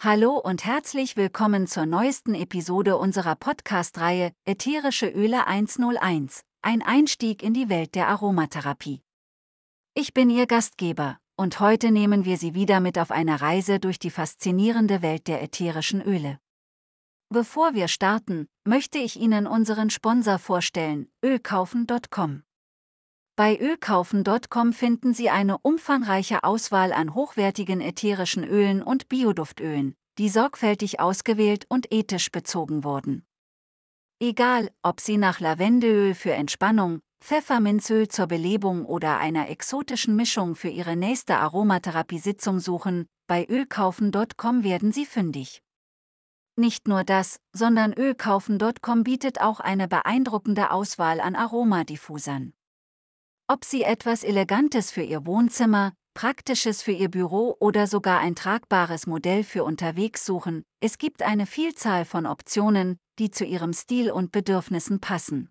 Hallo und herzlich willkommen zur neuesten Episode unserer Podcast-Reihe Ätherische Öle 101, ein Einstieg in die Welt der Aromatherapie. Ich bin Ihr Gastgeber und heute nehmen wir Sie wieder mit auf eine Reise durch die faszinierende Welt der ätherischen Öle. Bevor wir starten, möchte ich Ihnen unseren Sponsor vorstellen, ölkaufen.com. Bei ölkaufen.com finden Sie eine umfangreiche Auswahl an hochwertigen ätherischen Ölen und Bioduftölen, die sorgfältig ausgewählt und ethisch bezogen wurden. Egal, ob Sie nach Lavendelöl für Entspannung, Pfefferminzöl zur Belebung oder einer exotischen Mischung für Ihre nächste Aromatherapiesitzung suchen, bei ölkaufen.com werden Sie fündig. Nicht nur das, sondern ölkaufen.com bietet auch eine beeindruckende Auswahl an Aromadiffusern. Ob Sie etwas Elegantes für Ihr Wohnzimmer, Praktisches für Ihr Büro oder sogar ein tragbares Modell für unterwegs suchen, es gibt eine Vielzahl von Optionen, die zu Ihrem Stil und Bedürfnissen passen.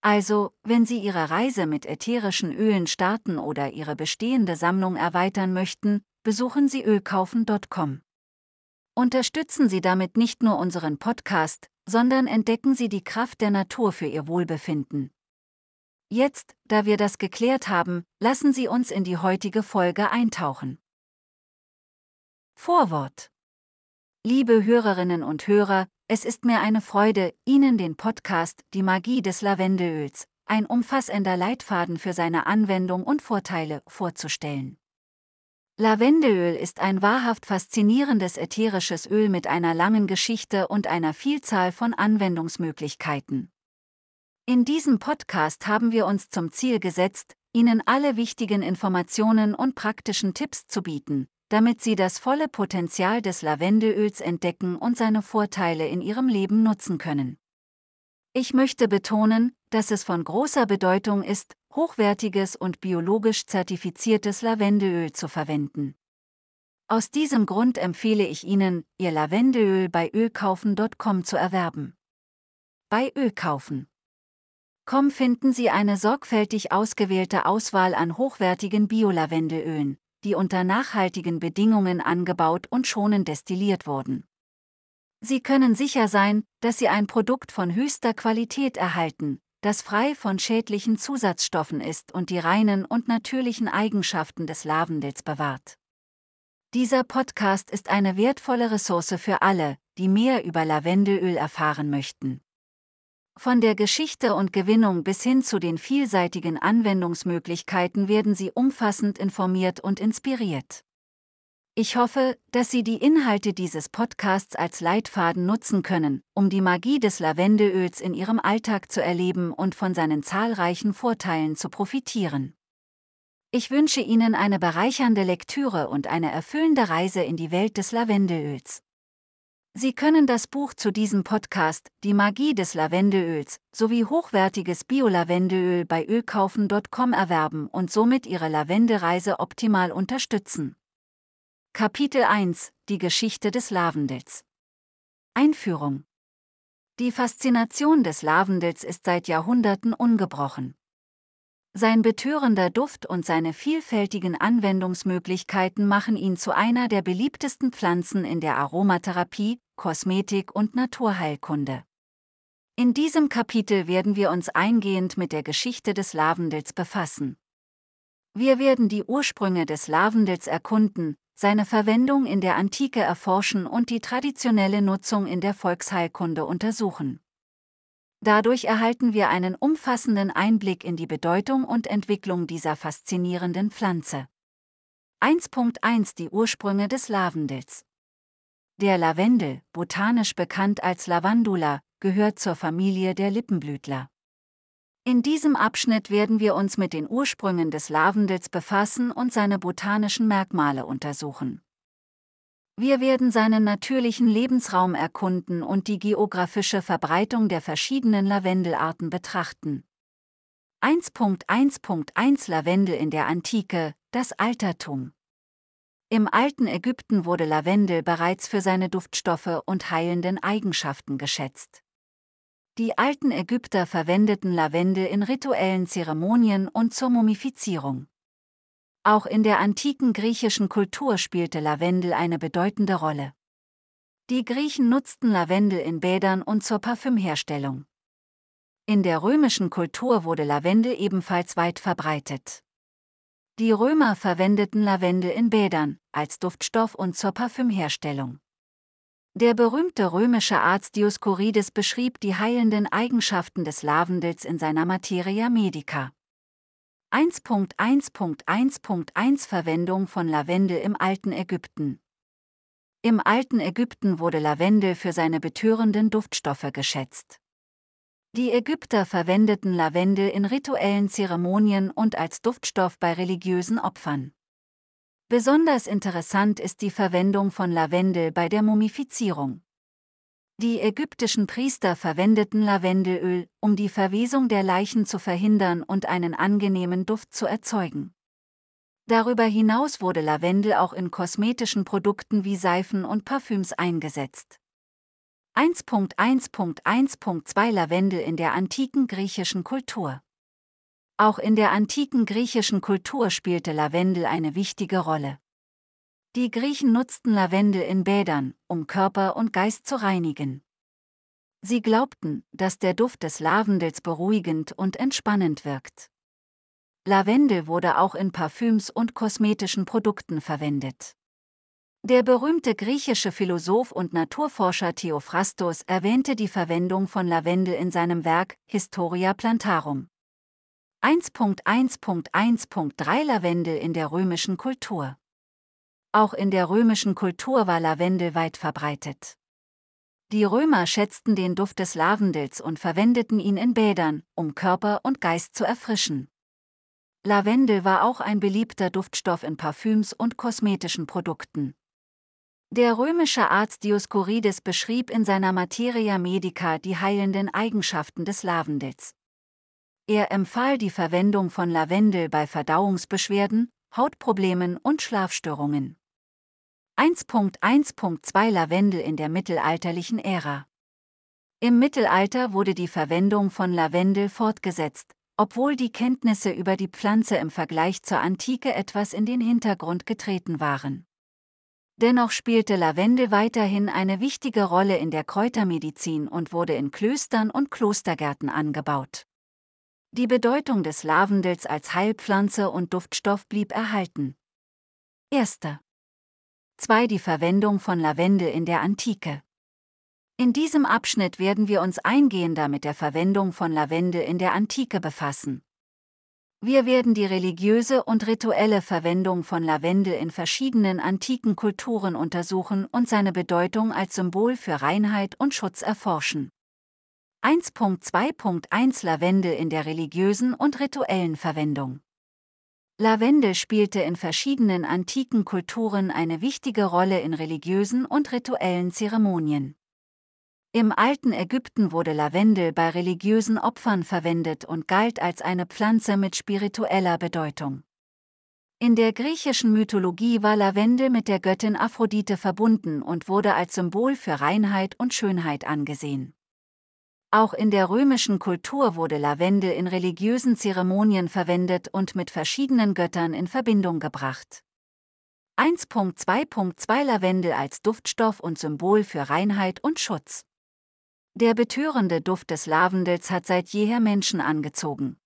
Also, wenn Sie Ihre Reise mit ätherischen Ölen starten oder Ihre bestehende Sammlung erweitern möchten, besuchen Sie ölkaufen.com. Unterstützen Sie damit nicht nur unseren Podcast, sondern entdecken Sie die Kraft der Natur für Ihr Wohlbefinden. Jetzt, da wir das geklärt haben, lassen Sie uns in die heutige Folge eintauchen. Vorwort. Liebe Hörerinnen und Hörer, es ist mir eine Freude, Ihnen den Podcast Die Magie des Lavendelöls, ein umfassender Leitfaden für seine Anwendung und Vorteile, vorzustellen. Lavendelöl ist ein wahrhaft faszinierendes ätherisches Öl mit einer langen Geschichte und einer Vielzahl von Anwendungsmöglichkeiten. In diesem Podcast haben wir uns zum Ziel gesetzt, Ihnen alle wichtigen Informationen und praktischen Tipps zu bieten, damit Sie das volle Potenzial des Lavendelöls entdecken und seine Vorteile in Ihrem Leben nutzen können. Ich möchte betonen, dass es von großer Bedeutung ist, hochwertiges und biologisch zertifiziertes Lavendelöl zu verwenden. Aus diesem Grund empfehle ich Ihnen, Ihr Lavendelöl bei ölkaufen.com zu erwerben. Bei Ölkaufen Com finden Sie eine sorgfältig ausgewählte Auswahl an hochwertigen Biolavendelölen, die unter nachhaltigen Bedingungen angebaut und schonend destilliert wurden. Sie können sicher sein, dass Sie ein Produkt von höchster Qualität erhalten, das frei von schädlichen Zusatzstoffen ist und die reinen und natürlichen Eigenschaften des Lavendels bewahrt. Dieser Podcast ist eine wertvolle Ressource für alle, die mehr über Lavendelöl erfahren möchten. Von der Geschichte und Gewinnung bis hin zu den vielseitigen Anwendungsmöglichkeiten werden Sie umfassend informiert und inspiriert. Ich hoffe, dass Sie die Inhalte dieses Podcasts als Leitfaden nutzen können, um die Magie des Lavendelöls in Ihrem Alltag zu erleben und von seinen zahlreichen Vorteilen zu profitieren. Ich wünsche Ihnen eine bereichernde Lektüre und eine erfüllende Reise in die Welt des Lavendelöls. Sie können das Buch zu diesem Podcast, Die Magie des Lavendelöls, sowie hochwertiges Bio-Lavendelöl bei ölkaufen.com erwerben und somit Ihre Lavendelreise optimal unterstützen. Kapitel 1 Die Geschichte des Lavendels Einführung Die Faszination des Lavendels ist seit Jahrhunderten ungebrochen. Sein betörender Duft und seine vielfältigen Anwendungsmöglichkeiten machen ihn zu einer der beliebtesten Pflanzen in der Aromatherapie, Kosmetik und Naturheilkunde. In diesem Kapitel werden wir uns eingehend mit der Geschichte des Lavendels befassen. Wir werden die Ursprünge des Lavendels erkunden, seine Verwendung in der Antike erforschen und die traditionelle Nutzung in der Volksheilkunde untersuchen. Dadurch erhalten wir einen umfassenden Einblick in die Bedeutung und Entwicklung dieser faszinierenden Pflanze. 1.1 Die Ursprünge des Lavendels Der Lavendel, botanisch bekannt als Lavandula, gehört zur Familie der Lippenblütler. In diesem Abschnitt werden wir uns mit den Ursprüngen des Lavendels befassen und seine botanischen Merkmale untersuchen. Wir werden seinen natürlichen Lebensraum erkunden und die geografische Verbreitung der verschiedenen Lavendelarten betrachten. 1.1.1 Lavendel in der Antike, das Altertum. Im alten Ägypten wurde Lavendel bereits für seine Duftstoffe und heilenden Eigenschaften geschätzt. Die alten Ägypter verwendeten Lavendel in rituellen Zeremonien und zur Mumifizierung. Auch in der antiken griechischen Kultur spielte Lavendel eine bedeutende Rolle. Die Griechen nutzten Lavendel in Bädern und zur Parfümherstellung. In der römischen Kultur wurde Lavendel ebenfalls weit verbreitet. Die Römer verwendeten Lavendel in Bädern, als Duftstoff und zur Parfümherstellung. Der berühmte römische Arzt Dioskurides beschrieb die heilenden Eigenschaften des Lavendels in seiner Materia Medica. 1.1.1.1 Verwendung von Lavendel im alten Ägypten. Im alten Ägypten wurde Lavendel für seine betörenden Duftstoffe geschätzt. Die Ägypter verwendeten Lavendel in rituellen Zeremonien und als Duftstoff bei religiösen Opfern. Besonders interessant ist die Verwendung von Lavendel bei der Mumifizierung. Die ägyptischen Priester verwendeten Lavendelöl, um die Verwesung der Leichen zu verhindern und einen angenehmen Duft zu erzeugen. Darüber hinaus wurde Lavendel auch in kosmetischen Produkten wie Seifen und Parfüms eingesetzt. 1.1.1.2 Lavendel in der antiken griechischen Kultur. Auch in der antiken griechischen Kultur spielte Lavendel eine wichtige Rolle. Die Griechen nutzten Lavendel in Bädern, um Körper und Geist zu reinigen. Sie glaubten, dass der Duft des Lavendels beruhigend und entspannend wirkt. Lavendel wurde auch in Parfüms und kosmetischen Produkten verwendet. Der berühmte griechische Philosoph und Naturforscher Theophrastos erwähnte die Verwendung von Lavendel in seinem Werk Historia Plantarum. 1.1.1.3 Lavendel in der römischen Kultur. Auch in der römischen Kultur war Lavendel weit verbreitet. Die Römer schätzten den Duft des Lavendels und verwendeten ihn in Bädern, um Körper und Geist zu erfrischen. Lavendel war auch ein beliebter Duftstoff in Parfüms und kosmetischen Produkten. Der römische Arzt Dioskurides beschrieb in seiner Materia Medica die heilenden Eigenschaften des Lavendels. Er empfahl die Verwendung von Lavendel bei Verdauungsbeschwerden, Hautproblemen und Schlafstörungen. 1.1.2 Lavendel in der mittelalterlichen Ära Im Mittelalter wurde die Verwendung von Lavendel fortgesetzt, obwohl die Kenntnisse über die Pflanze im Vergleich zur Antike etwas in den Hintergrund getreten waren. Dennoch spielte Lavendel weiterhin eine wichtige Rolle in der Kräutermedizin und wurde in Klöstern und Klostergärten angebaut. Die Bedeutung des Lavendels als Heilpflanze und Duftstoff blieb erhalten. 1. 2. Die Verwendung von Lavendel in der Antike. In diesem Abschnitt werden wir uns eingehender mit der Verwendung von Lavendel in der Antike befassen. Wir werden die religiöse und rituelle Verwendung von Lavendel in verschiedenen antiken Kulturen untersuchen und seine Bedeutung als Symbol für Reinheit und Schutz erforschen. 1.2.1 Lavendel in der religiösen und rituellen Verwendung. Lavendel spielte in verschiedenen antiken Kulturen eine wichtige Rolle in religiösen und rituellen Zeremonien. Im alten Ägypten wurde Lavendel bei religiösen Opfern verwendet und galt als eine Pflanze mit spiritueller Bedeutung. In der griechischen Mythologie war Lavendel mit der Göttin Aphrodite verbunden und wurde als Symbol für Reinheit und Schönheit angesehen. Auch in der römischen Kultur wurde Lavendel in religiösen Zeremonien verwendet und mit verschiedenen Göttern in Verbindung gebracht. 1.2.2 Lavendel als Duftstoff und Symbol für Reinheit und Schutz. Der betörende Duft des Lavendels hat seit jeher Menschen angezogen.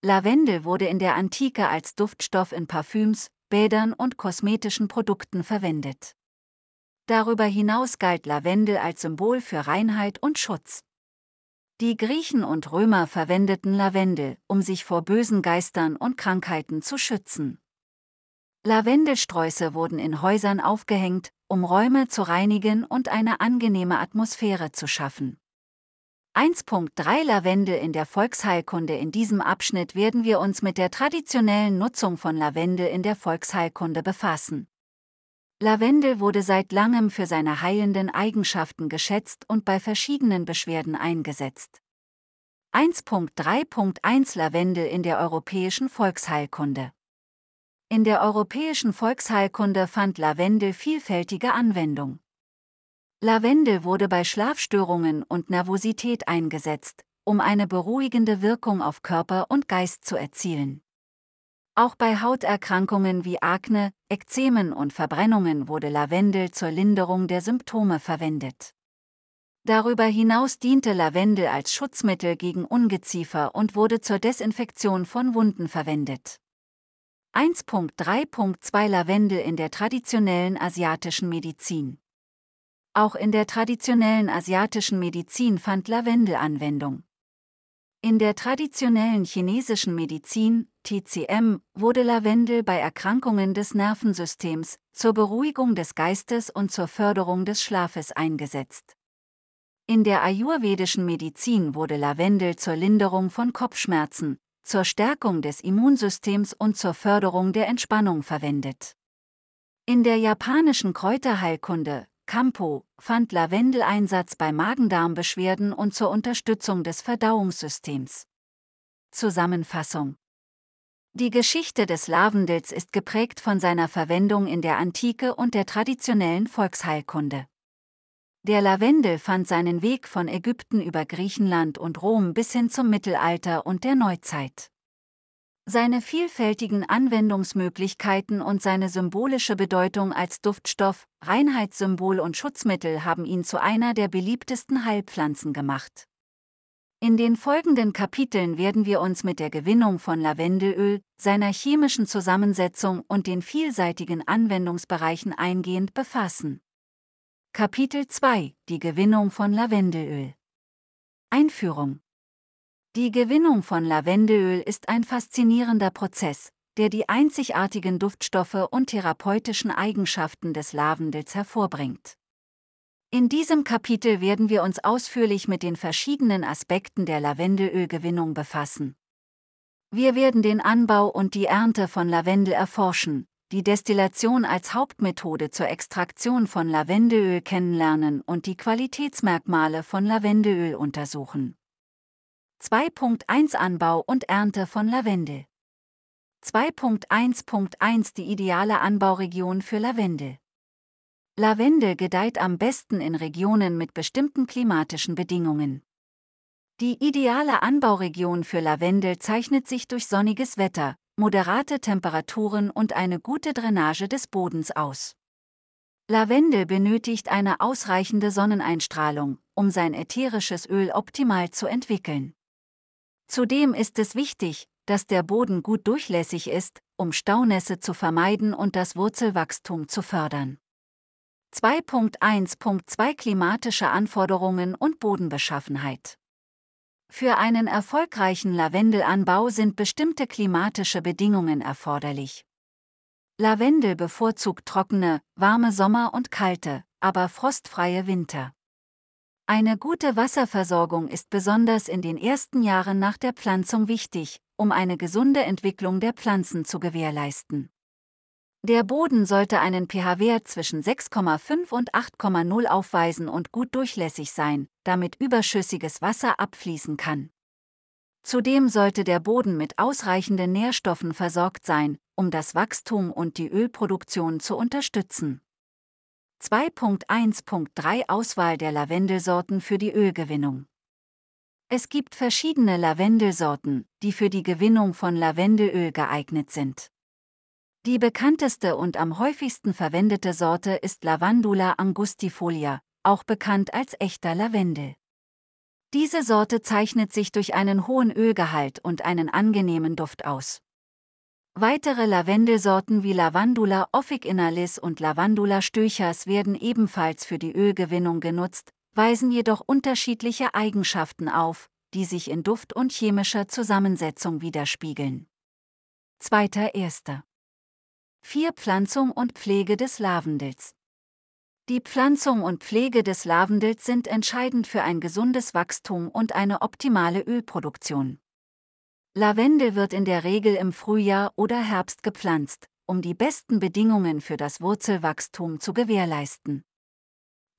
Lavendel wurde in der Antike als Duftstoff in Parfüms, Bädern und kosmetischen Produkten verwendet. Darüber hinaus galt Lavendel als Symbol für Reinheit und Schutz. Die Griechen und Römer verwendeten Lavendel, um sich vor bösen Geistern und Krankheiten zu schützen. Lavendelsträuße wurden in Häusern aufgehängt, um Räume zu reinigen und eine angenehme Atmosphäre zu schaffen. 1.3 Lavendel in der Volksheilkunde In diesem Abschnitt werden wir uns mit der traditionellen Nutzung von Lavendel in der Volksheilkunde befassen. Lavendel wurde seit langem für seine heilenden Eigenschaften geschätzt und bei verschiedenen Beschwerden eingesetzt. 1.3.1 Lavendel in der europäischen Volksheilkunde in der europäischen Volksheilkunde fand Lavendel vielfältige Anwendung. Lavendel wurde bei Schlafstörungen und Nervosität eingesetzt, um eine beruhigende Wirkung auf Körper und Geist zu erzielen. Auch bei Hauterkrankungen wie Akne, Ekzemen und Verbrennungen wurde Lavendel zur Linderung der Symptome verwendet. Darüber hinaus diente Lavendel als Schutzmittel gegen Ungeziefer und wurde zur Desinfektion von Wunden verwendet. 1.3.2 Lavendel in der traditionellen asiatischen Medizin. Auch in der traditionellen asiatischen Medizin fand Lavendel Anwendung. In der traditionellen chinesischen Medizin, TCM, wurde Lavendel bei Erkrankungen des Nervensystems, zur Beruhigung des Geistes und zur Förderung des Schlafes eingesetzt. In der ayurvedischen Medizin wurde Lavendel zur Linderung von Kopfschmerzen, zur Stärkung des Immunsystems und zur Förderung der Entspannung verwendet. In der japanischen Kräuterheilkunde, Kampo, fand Lavendel Einsatz bei Magen-Darm-Beschwerden und zur Unterstützung des Verdauungssystems. Zusammenfassung Die Geschichte des Lavendels ist geprägt von seiner Verwendung in der Antike und der traditionellen Volksheilkunde. Der Lavendel fand seinen Weg von Ägypten über Griechenland und Rom bis hin zum Mittelalter und der Neuzeit. Seine vielfältigen Anwendungsmöglichkeiten und seine symbolische Bedeutung als Duftstoff, Reinheitssymbol und Schutzmittel haben ihn zu einer der beliebtesten Heilpflanzen gemacht. In den folgenden Kapiteln werden wir uns mit der Gewinnung von Lavendelöl, seiner chemischen Zusammensetzung und den vielseitigen Anwendungsbereichen eingehend befassen. Kapitel 2 Die Gewinnung von Lavendelöl Einführung Die Gewinnung von Lavendelöl ist ein faszinierender Prozess, der die einzigartigen Duftstoffe und therapeutischen Eigenschaften des Lavendels hervorbringt. In diesem Kapitel werden wir uns ausführlich mit den verschiedenen Aspekten der Lavendelölgewinnung befassen. Wir werden den Anbau und die Ernte von Lavendel erforschen, die Destillation als Hauptmethode zur Extraktion von Lavendelöl kennenlernen und die Qualitätsmerkmale von Lavendelöl untersuchen. 2.1 Anbau und Ernte von Lavendel 2.1.1 Die ideale Anbauregion für Lavendel Lavendel gedeiht am besten in Regionen mit bestimmten klimatischen Bedingungen. Die ideale Anbauregion für Lavendel zeichnet sich durch sonniges Wetter, moderate Temperaturen und eine gute Drainage des Bodens aus. Lavendel benötigt eine ausreichende Sonneneinstrahlung, um sein ätherisches Öl optimal zu entwickeln. Zudem ist es wichtig, dass der Boden gut durchlässig ist, um Staunässe zu vermeiden und das Wurzelwachstum zu fördern. 2.1.2 Klimatische Anforderungen und Bodenbeschaffenheit für einen erfolgreichen Lavendelanbau sind bestimmte klimatische Bedingungen erforderlich. Lavendel bevorzugt trockene, warme Sommer und kalte, aber frostfreie Winter. Eine gute Wasserversorgung ist besonders in den ersten Jahren nach der Pflanzung wichtig, um eine gesunde Entwicklung der Pflanzen zu gewährleisten. Der Boden sollte einen pH-Wert zwischen 6,5 und 8,0 aufweisen und gut durchlässig sein, damit überschüssiges Wasser abfließen kann. Zudem sollte der Boden mit ausreichenden Nährstoffen versorgt sein, um das Wachstum und die Ölproduktion zu unterstützen. 2.1.3 Auswahl der Lavendelsorten für die Ölgewinnung. Es gibt verschiedene Lavendelsorten, die für die Gewinnung von Lavendelöl geeignet sind. Die bekannteste und am häufigsten verwendete Sorte ist Lavandula angustifolia, auch bekannt als echter Lavendel. Diese Sorte zeichnet sich durch einen hohen Ölgehalt und einen angenehmen Duft aus. Weitere Lavendelsorten wie Lavandula officinalis und Lavandula stöchers werden ebenfalls für die Ölgewinnung genutzt, weisen jedoch unterschiedliche Eigenschaften auf, die sich in Duft und chemischer Zusammensetzung widerspiegeln. Zweiter Erster 4. Pflanzung und Pflege des Lavendels. Die Pflanzung und Pflege des Lavendels sind entscheidend für ein gesundes Wachstum und eine optimale Ölproduktion. Lavendel wird in der Regel im Frühjahr oder Herbst gepflanzt, um die besten Bedingungen für das Wurzelwachstum zu gewährleisten.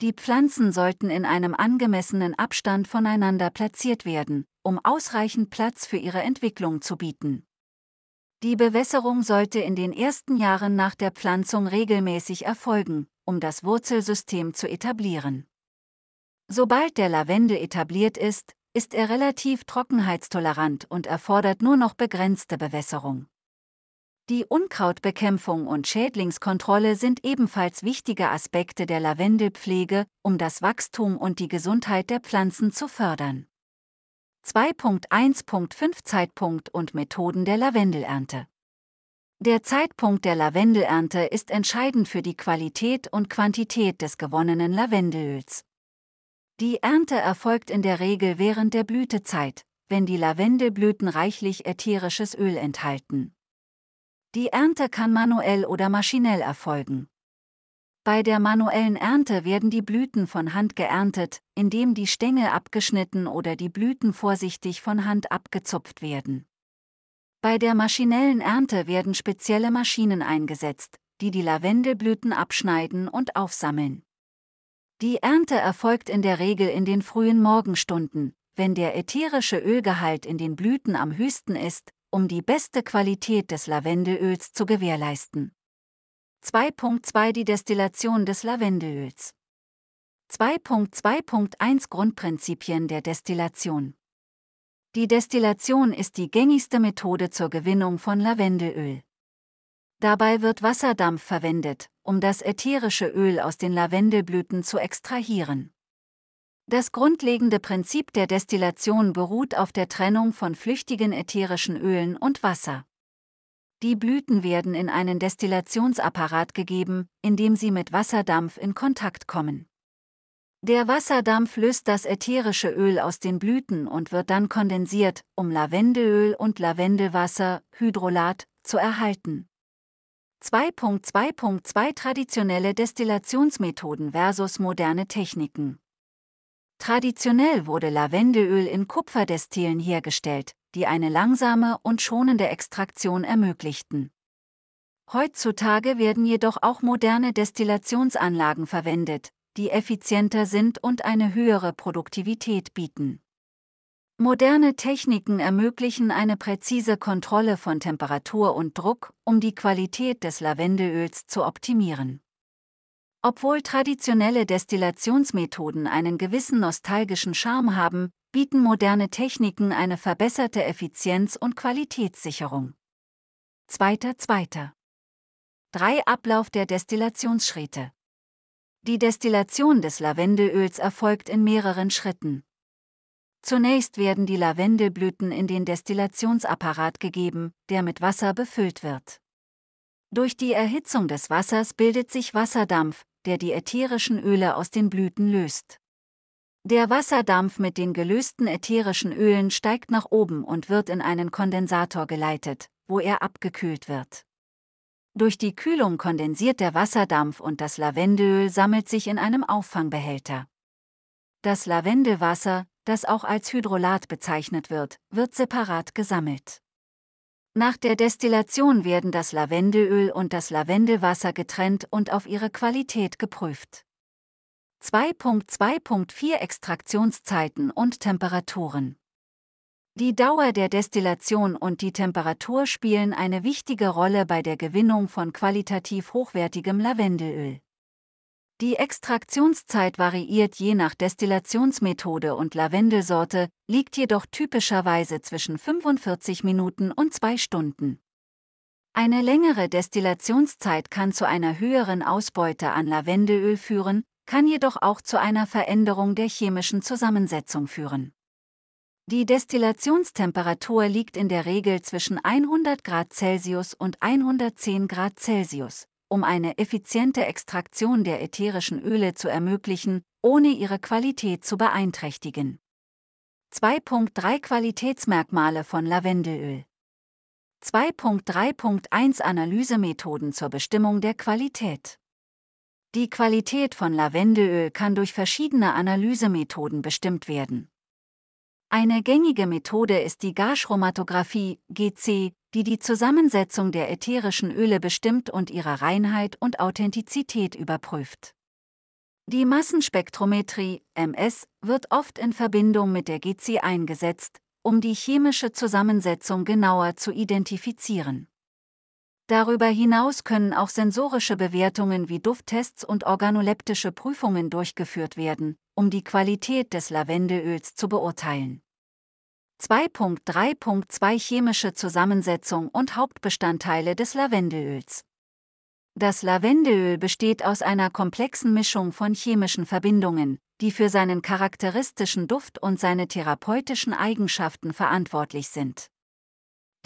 Die Pflanzen sollten in einem angemessenen Abstand voneinander platziert werden, um ausreichend Platz für ihre Entwicklung zu bieten. Die Bewässerung sollte in den ersten Jahren nach der Pflanzung regelmäßig erfolgen, um das Wurzelsystem zu etablieren. Sobald der Lavendel etabliert ist, ist er relativ trockenheitstolerant und erfordert nur noch begrenzte Bewässerung. Die Unkrautbekämpfung und Schädlingskontrolle sind ebenfalls wichtige Aspekte der Lavendelpflege, um das Wachstum und die Gesundheit der Pflanzen zu fördern. 2.1.5 Zeitpunkt und Methoden der Lavendelernte. Der Zeitpunkt der Lavendelernte ist entscheidend für die Qualität und Quantität des gewonnenen Lavendelöls. Die Ernte erfolgt in der Regel während der Blütezeit, wenn die Lavendelblüten reichlich ätherisches Öl enthalten. Die Ernte kann manuell oder maschinell erfolgen. Bei der manuellen Ernte werden die Blüten von Hand geerntet, indem die Stängel abgeschnitten oder die Blüten vorsichtig von Hand abgezupft werden. Bei der maschinellen Ernte werden spezielle Maschinen eingesetzt, die die Lavendelblüten abschneiden und aufsammeln. Die Ernte erfolgt in der Regel in den frühen Morgenstunden, wenn der ätherische Ölgehalt in den Blüten am höchsten ist, um die beste Qualität des Lavendelöls zu gewährleisten. 2.2 Die Destillation des Lavendelöls. 2.2.1 Grundprinzipien der Destillation. Die Destillation ist die gängigste Methode zur Gewinnung von Lavendelöl. Dabei wird Wasserdampf verwendet, um das ätherische Öl aus den Lavendelblüten zu extrahieren. Das grundlegende Prinzip der Destillation beruht auf der Trennung von flüchtigen ätherischen Ölen und Wasser. Die Blüten werden in einen Destillationsapparat gegeben, in dem sie mit Wasserdampf in Kontakt kommen. Der Wasserdampf löst das ätherische Öl aus den Blüten und wird dann kondensiert, um Lavendelöl und Lavendelwasser, Hydrolat, zu erhalten. 2.2.2 Traditionelle Destillationsmethoden versus moderne Techniken. Traditionell wurde Lavendelöl in Kupferdestillen hergestellt, die eine langsame und schonende Extraktion ermöglichten. Heutzutage werden jedoch auch moderne Destillationsanlagen verwendet, die effizienter sind und eine höhere Produktivität bieten. Moderne Techniken ermöglichen eine präzise Kontrolle von Temperatur und Druck, um die Qualität des Lavendelöls zu optimieren. Obwohl traditionelle Destillationsmethoden einen gewissen nostalgischen Charme haben, bieten moderne Techniken eine verbesserte Effizienz und Qualitätssicherung. Zweiter, zweiter. 3. Ablauf der Destillationsschritte. Die Destillation des Lavendelöls erfolgt in mehreren Schritten. Zunächst werden die Lavendelblüten in den Destillationsapparat gegeben, der mit Wasser befüllt wird. Durch die Erhitzung des Wassers bildet sich Wasserdampf, der die ätherischen Öle aus den Blüten löst. Der Wasserdampf mit den gelösten ätherischen Ölen steigt nach oben und wird in einen Kondensator geleitet, wo er abgekühlt wird. Durch die Kühlung kondensiert der Wasserdampf und das Lavendelöl sammelt sich in einem Auffangbehälter. Das Lavendelwasser, das auch als Hydrolat bezeichnet wird, wird separat gesammelt. Nach der Destillation werden das Lavendelöl und das Lavendelwasser getrennt und auf ihre Qualität geprüft. 2.2.4 Extraktionszeiten und Temperaturen. Die Dauer der Destillation und die Temperatur spielen eine wichtige Rolle bei der Gewinnung von qualitativ hochwertigem Lavendelöl. Die Extraktionszeit variiert je nach Destillationsmethode und Lavendelsorte, liegt jedoch typischerweise zwischen 45 Minuten und 2 Stunden. Eine längere Destillationszeit kann zu einer höheren Ausbeute an Lavendelöl führen, kann jedoch auch zu einer Veränderung der chemischen Zusammensetzung führen. Die Destillationstemperatur liegt in der Regel zwischen 100 Grad Celsius und 110 Grad Celsius, um eine effiziente Extraktion der ätherischen Öle zu ermöglichen, ohne ihre Qualität zu beeinträchtigen. 2.3 Qualitätsmerkmale von Lavendelöl 2.3.1 Analysemethoden zur Bestimmung der Qualität die Qualität von Lavendelöl kann durch verschiedene Analysemethoden bestimmt werden. Eine gängige Methode ist die Gaschromatographie GC, die die Zusammensetzung der ätherischen Öle bestimmt und ihre Reinheit und Authentizität überprüft. Die Massenspektrometrie MS wird oft in Verbindung mit der GC eingesetzt, um die chemische Zusammensetzung genauer zu identifizieren. Darüber hinaus können auch sensorische Bewertungen wie Dufttests und organoleptische Prüfungen durchgeführt werden, um die Qualität des Lavendelöls zu beurteilen. 2.3.2 Chemische Zusammensetzung und Hauptbestandteile des Lavendelöls. Das Lavendelöl besteht aus einer komplexen Mischung von chemischen Verbindungen, die für seinen charakteristischen Duft und seine therapeutischen Eigenschaften verantwortlich sind.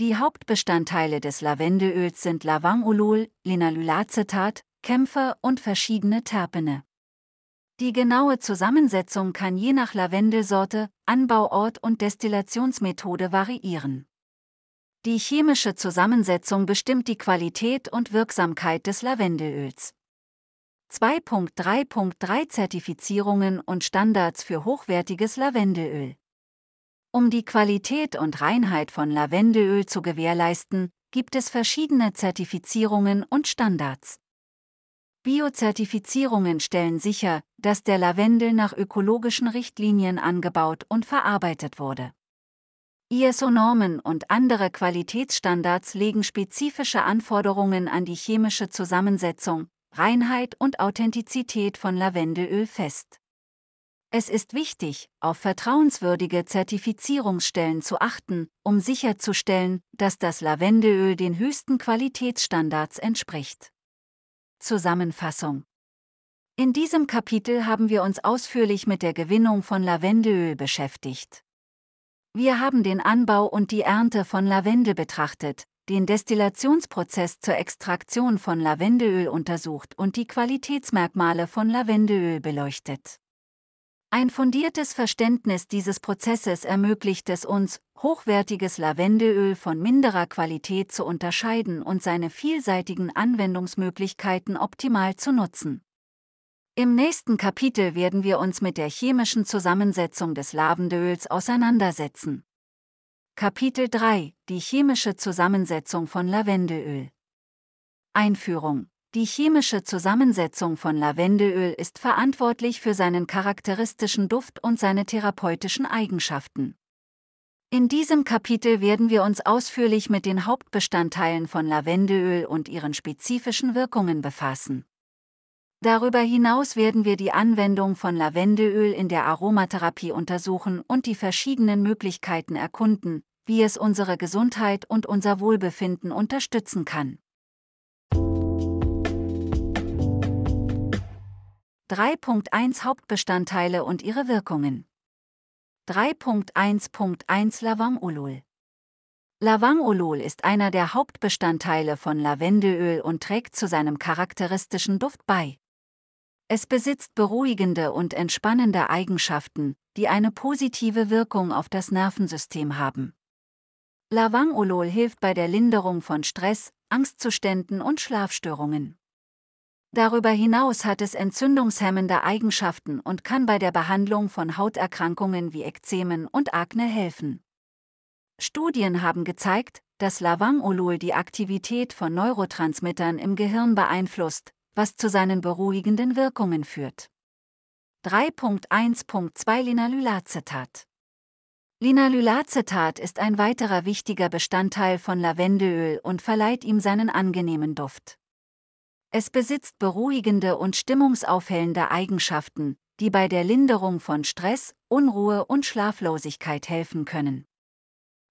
Die Hauptbestandteile des Lavendelöls sind Lavangolol, Linalolacetat, Kämpfer und verschiedene Terpene. Die genaue Zusammensetzung kann je nach Lavendelsorte, Anbauort und Destillationsmethode variieren. Die chemische Zusammensetzung bestimmt die Qualität und Wirksamkeit des Lavendelöls. 2.3.3 Zertifizierungen und Standards für hochwertiges Lavendelöl. Um die Qualität und Reinheit von Lavendelöl zu gewährleisten, gibt es verschiedene Zertifizierungen und Standards. Biozertifizierungen stellen sicher, dass der Lavendel nach ökologischen Richtlinien angebaut und verarbeitet wurde. ISO-Normen und andere Qualitätsstandards legen spezifische Anforderungen an die chemische Zusammensetzung, Reinheit und Authentizität von Lavendelöl fest. Es ist wichtig, auf vertrauenswürdige Zertifizierungsstellen zu achten, um sicherzustellen, dass das Lavendelöl den höchsten Qualitätsstandards entspricht. Zusammenfassung In diesem Kapitel haben wir uns ausführlich mit der Gewinnung von Lavendelöl beschäftigt. Wir haben den Anbau und die Ernte von Lavendel betrachtet, den Destillationsprozess zur Extraktion von Lavendelöl untersucht und die Qualitätsmerkmale von Lavendelöl beleuchtet. Ein fundiertes Verständnis dieses Prozesses ermöglicht es uns, hochwertiges Lavendelöl von minderer Qualität zu unterscheiden und seine vielseitigen Anwendungsmöglichkeiten optimal zu nutzen. Im nächsten Kapitel werden wir uns mit der chemischen Zusammensetzung des Lavendelöls auseinandersetzen. Kapitel 3 Die chemische Zusammensetzung von Lavendelöl Einführung Die chemische Zusammensetzung von Lavendelöl ist verantwortlich für seinen charakteristischen Duft und seine therapeutischen Eigenschaften. In diesem Kapitel werden wir uns ausführlich mit den Hauptbestandteilen von Lavendelöl und ihren spezifischen Wirkungen befassen. Darüber hinaus werden wir die Anwendung von Lavendelöl in der Aromatherapie untersuchen und die verschiedenen Möglichkeiten erkunden, wie es unsere Gesundheit und unser Wohlbefinden unterstützen kann. 3.1 Hauptbestandteile und ihre Wirkungen 3.1.1 Lavangolol Lavangolol ist einer der Hauptbestandteile von Lavendelöl und trägt zu seinem charakteristischen Duft bei. Es besitzt beruhigende und entspannende Eigenschaften, die eine positive Wirkung auf das Nervensystem haben. Lavangolol hilft bei der Linderung von Stress, Angstzuständen und Schlafstörungen. Darüber hinaus hat es entzündungshemmende Eigenschaften und kann bei der Behandlung von Hauterkrankungen wie Ekzemen und Akne helfen. Studien haben gezeigt, dass Lavangolol die Aktivität von Neurotransmittern im Gehirn beeinflusst, was zu seinen beruhigenden Wirkungen führt. 3.1.2 Linalolacetat Linalolacetat ist ein weiterer wichtiger Bestandteil von Lavendelöl und verleiht ihm seinen angenehmen Duft. Es besitzt beruhigende und stimmungsaufhellende Eigenschaften, die bei der Linderung von Stress, Unruhe und Schlaflosigkeit helfen können.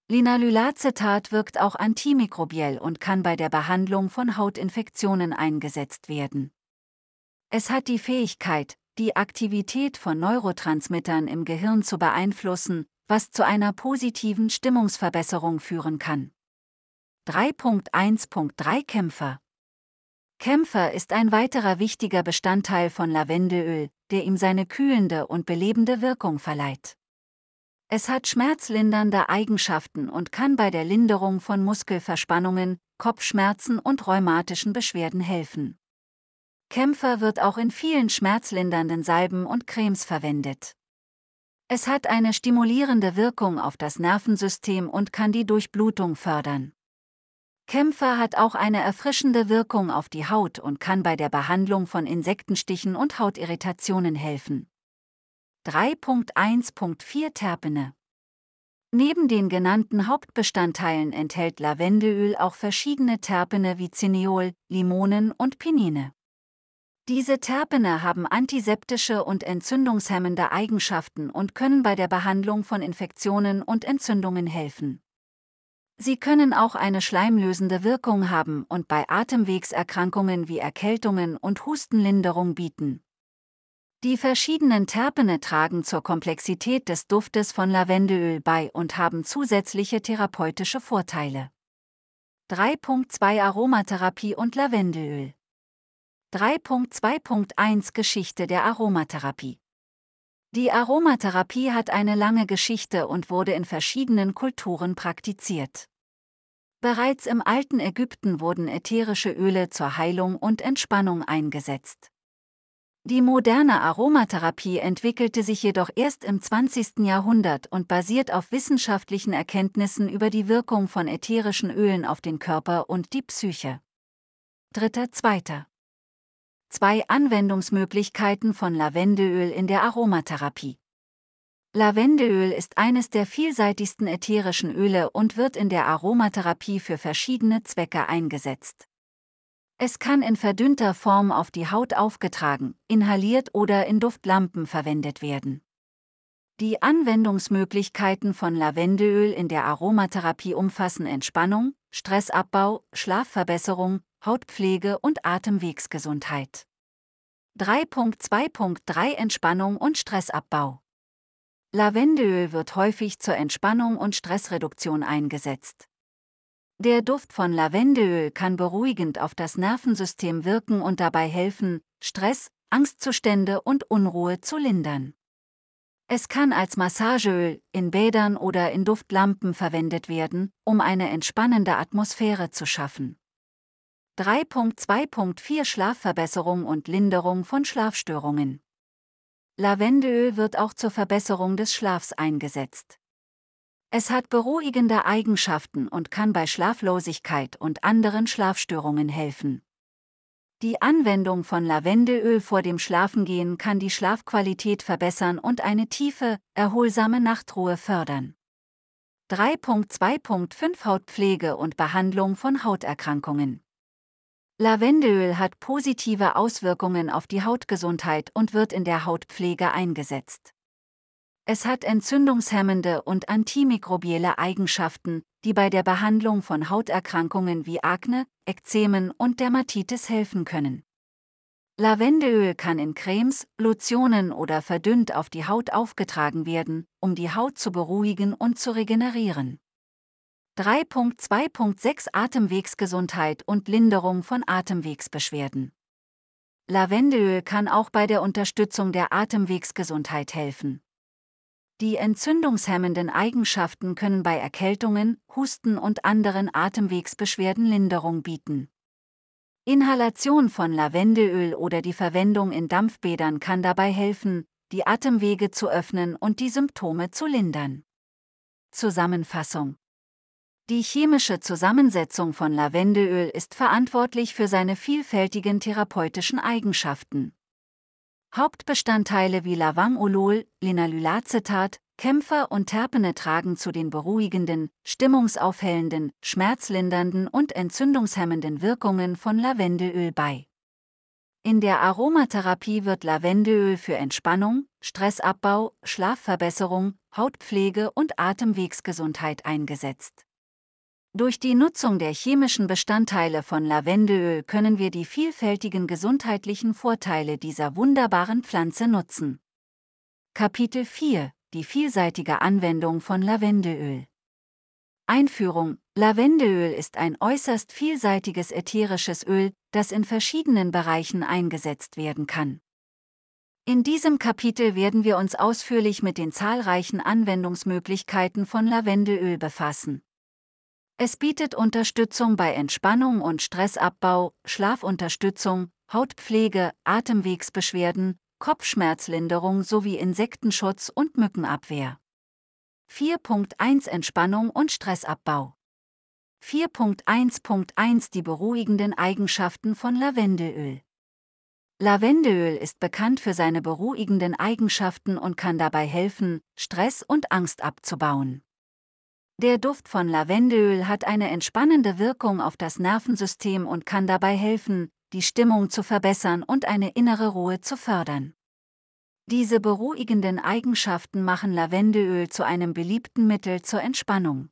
Linalolacetat wirkt auch antimikrobiell und kann bei der Behandlung von Hautinfektionen eingesetzt werden. Es hat die Fähigkeit, die Aktivität von Neurotransmittern im Gehirn zu beeinflussen, was zu einer positiven Stimmungsverbesserung führen kann. 3.1.3 Kämpfer Kämpfer ist ein weiterer wichtiger Bestandteil von Lavendelöl, der ihm seine kühlende und belebende Wirkung verleiht. Es hat schmerzlindernde Eigenschaften und kann bei der Linderung von Muskelverspannungen, Kopfschmerzen und rheumatischen Beschwerden helfen. Kämpfer wird auch in vielen schmerzlindernden Salben und Cremes verwendet. Es hat eine stimulierende Wirkung auf das Nervensystem und kann die Durchblutung fördern. Kämpfer hat auch eine erfrischende Wirkung auf die Haut und kann bei der Behandlung von Insektenstichen und Hautirritationen helfen. 3.1.4 Terpene Neben den genannten Hauptbestandteilen enthält Lavendelöl auch verschiedene Terpene wie Cineol, Limonen und Pinine. Diese Terpene haben antiseptische und entzündungshemmende Eigenschaften und können bei der Behandlung von Infektionen und Entzündungen helfen. Sie können auch eine schleimlösende Wirkung haben und bei Atemwegserkrankungen wie Erkältungen und Hustenlinderung bieten. Die verschiedenen Terpene tragen zur Komplexität des Duftes von Lavendelöl bei und haben zusätzliche therapeutische Vorteile. 3.2 Aromatherapie und Lavendelöl 3.2.1 Geschichte der Aromatherapie Die Aromatherapie hat eine lange Geschichte und wurde in verschiedenen Kulturen praktiziert. Bereits im alten Ägypten wurden ätherische Öle zur Heilung und Entspannung eingesetzt. Die moderne Aromatherapie entwickelte sich jedoch erst im 20. Jahrhundert und basiert auf wissenschaftlichen Erkenntnissen über die Wirkung von ätherischen Ölen auf den Körper und die Psyche. Dritter Zweiter. Zwei Anwendungsmöglichkeiten von Lavendelöl in der Aromatherapie. Lavendelöl ist eines der vielseitigsten ätherischen Öle und wird in der Aromatherapie für verschiedene Zwecke eingesetzt. Es kann in verdünnter Form auf die Haut aufgetragen, inhaliert oder in Duftlampen verwendet werden. Die Anwendungsmöglichkeiten von Lavendelöl in der Aromatherapie umfassen Entspannung, Stressabbau, Schlafverbesserung, Hautpflege und Atemwegsgesundheit. 3.2.3 Entspannung und Stressabbau Lavendelöl wird häufig zur Entspannung und Stressreduktion eingesetzt. Der Duft von Lavendelöl kann beruhigend auf das Nervensystem wirken und dabei helfen, Stress, Angstzustände und Unruhe zu lindern. Es kann als Massageöl, in Bädern oder in Duftlampen verwendet werden, um eine entspannende Atmosphäre zu schaffen. 3.2.4 Schlafverbesserung und Linderung von Schlafstörungen Lavendelöl wird auch zur Verbesserung des Schlafs eingesetzt. Es hat beruhigende Eigenschaften und kann bei Schlaflosigkeit und anderen Schlafstörungen helfen. Die Anwendung von Lavendelöl vor dem Schlafengehen kann die Schlafqualität verbessern und eine tiefe, erholsame Nachtruhe fördern. 3.2.5 Hautpflege und Behandlung von Hauterkrankungen Lavendelöl hat positive Auswirkungen auf die Hautgesundheit und wird in der Hautpflege eingesetzt. Es hat entzündungshemmende und antimikrobielle Eigenschaften, die bei der Behandlung von Hauterkrankungen wie Akne, Ekzemen und Dermatitis helfen können. Lavendelöl kann in Cremes, Lotionen oder verdünnt auf die Haut aufgetragen werden, um die Haut zu beruhigen und zu regenerieren. 3.2.6 Atemwegsgesundheit und Linderung von Atemwegsbeschwerden. Lavendelöl kann auch bei der Unterstützung der Atemwegsgesundheit helfen. Die entzündungshemmenden Eigenschaften können bei Erkältungen, Husten und anderen Atemwegsbeschwerden Linderung bieten. Inhalation von Lavendelöl oder die Verwendung in Dampfbädern kann dabei helfen, die Atemwege zu öffnen und die Symptome zu lindern. Zusammenfassung die chemische Zusammensetzung von Lavendelöl ist verantwortlich für seine vielfältigen therapeutischen Eigenschaften. Hauptbestandteile wie Lavangolol, Linalylacetat, Kämpfer und Terpene tragen zu den beruhigenden, stimmungsaufhellenden, schmerzlindernden und entzündungshemmenden Wirkungen von Lavendelöl bei. In der Aromatherapie wird Lavendelöl für Entspannung, Stressabbau, Schlafverbesserung, Hautpflege und Atemwegsgesundheit eingesetzt. Durch die Nutzung der chemischen Bestandteile von Lavendelöl können wir die vielfältigen gesundheitlichen Vorteile dieser wunderbaren Pflanze nutzen. Kapitel 4 Die vielseitige Anwendung von Lavendelöl Einführung Lavendelöl ist ein äußerst vielseitiges ätherisches Öl, das in verschiedenen Bereichen eingesetzt werden kann. In diesem Kapitel werden wir uns ausführlich mit den zahlreichen Anwendungsmöglichkeiten von Lavendelöl befassen. Es bietet Unterstützung bei Entspannung und Stressabbau, Schlafunterstützung, Hautpflege, Atemwegsbeschwerden, Kopfschmerzlinderung sowie Insektenschutz und Mückenabwehr. 4.1 Entspannung und Stressabbau 4.1.1 Die beruhigenden Eigenschaften von Lavendelöl Lavendelöl ist bekannt für seine beruhigenden Eigenschaften und kann dabei helfen, Stress und Angst abzubauen. Der Duft von Lavendelöl hat eine entspannende Wirkung auf das Nervensystem und kann dabei helfen, die Stimmung zu verbessern und eine innere Ruhe zu fördern. Diese beruhigenden Eigenschaften machen Lavendelöl zu einem beliebten Mittel zur Entspannung.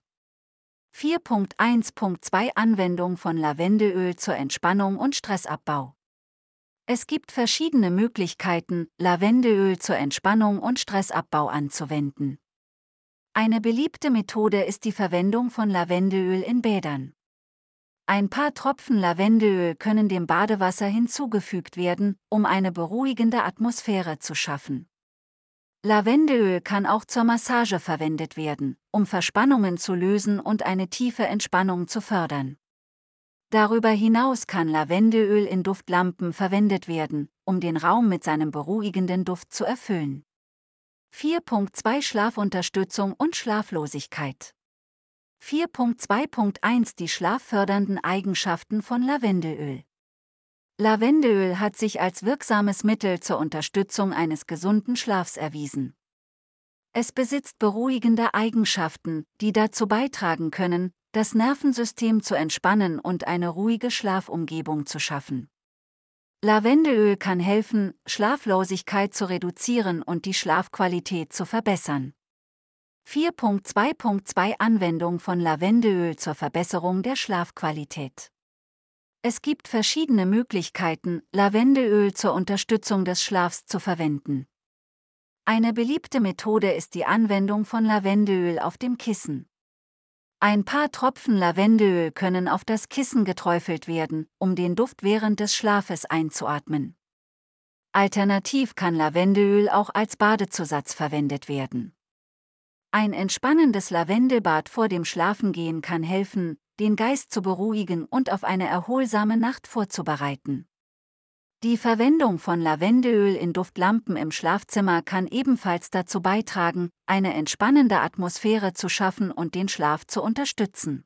4.1.2 Anwendung von Lavendelöl zur Entspannung und Stressabbau. Es gibt verschiedene Möglichkeiten, Lavendelöl zur Entspannung und Stressabbau anzuwenden. Eine beliebte Methode ist die Verwendung von Lavendelöl in Bädern. Ein paar Tropfen Lavendelöl können dem Badewasser hinzugefügt werden, um eine beruhigende Atmosphäre zu schaffen. Lavendelöl kann auch zur Massage verwendet werden, um Verspannungen zu lösen und eine tiefe Entspannung zu fördern. Darüber hinaus kann Lavendelöl in Duftlampen verwendet werden, um den Raum mit seinem beruhigenden Duft zu erfüllen. 4.2 Schlafunterstützung und Schlaflosigkeit 4.2.1 Die schlaffördernden Eigenschaften von Lavendelöl. Lavendelöl hat sich als wirksames Mittel zur Unterstützung eines gesunden Schlafs erwiesen. Es besitzt beruhigende Eigenschaften, die dazu beitragen können, das Nervensystem zu entspannen und eine ruhige Schlafumgebung zu schaffen. Lavendelöl kann helfen, Schlaflosigkeit zu reduzieren und die Schlafqualität zu verbessern. 4.2.2 Anwendung von Lavendelöl zur Verbesserung der Schlafqualität. Es gibt verschiedene Möglichkeiten, Lavendelöl zur Unterstützung des Schlafs zu verwenden. Eine beliebte Methode ist die Anwendung von Lavendelöl auf dem Kissen. Ein paar Tropfen Lavendelöl können auf das Kissen geträufelt werden, um den Duft während des Schlafes einzuatmen. Alternativ kann Lavendelöl auch als Badezusatz verwendet werden. Ein entspannendes Lavendelbad vor dem Schlafengehen kann helfen, den Geist zu beruhigen und auf eine erholsame Nacht vorzubereiten. Die Verwendung von Lavendelöl in Duftlampen im Schlafzimmer kann ebenfalls dazu beitragen, eine entspannende Atmosphäre zu schaffen und den Schlaf zu unterstützen.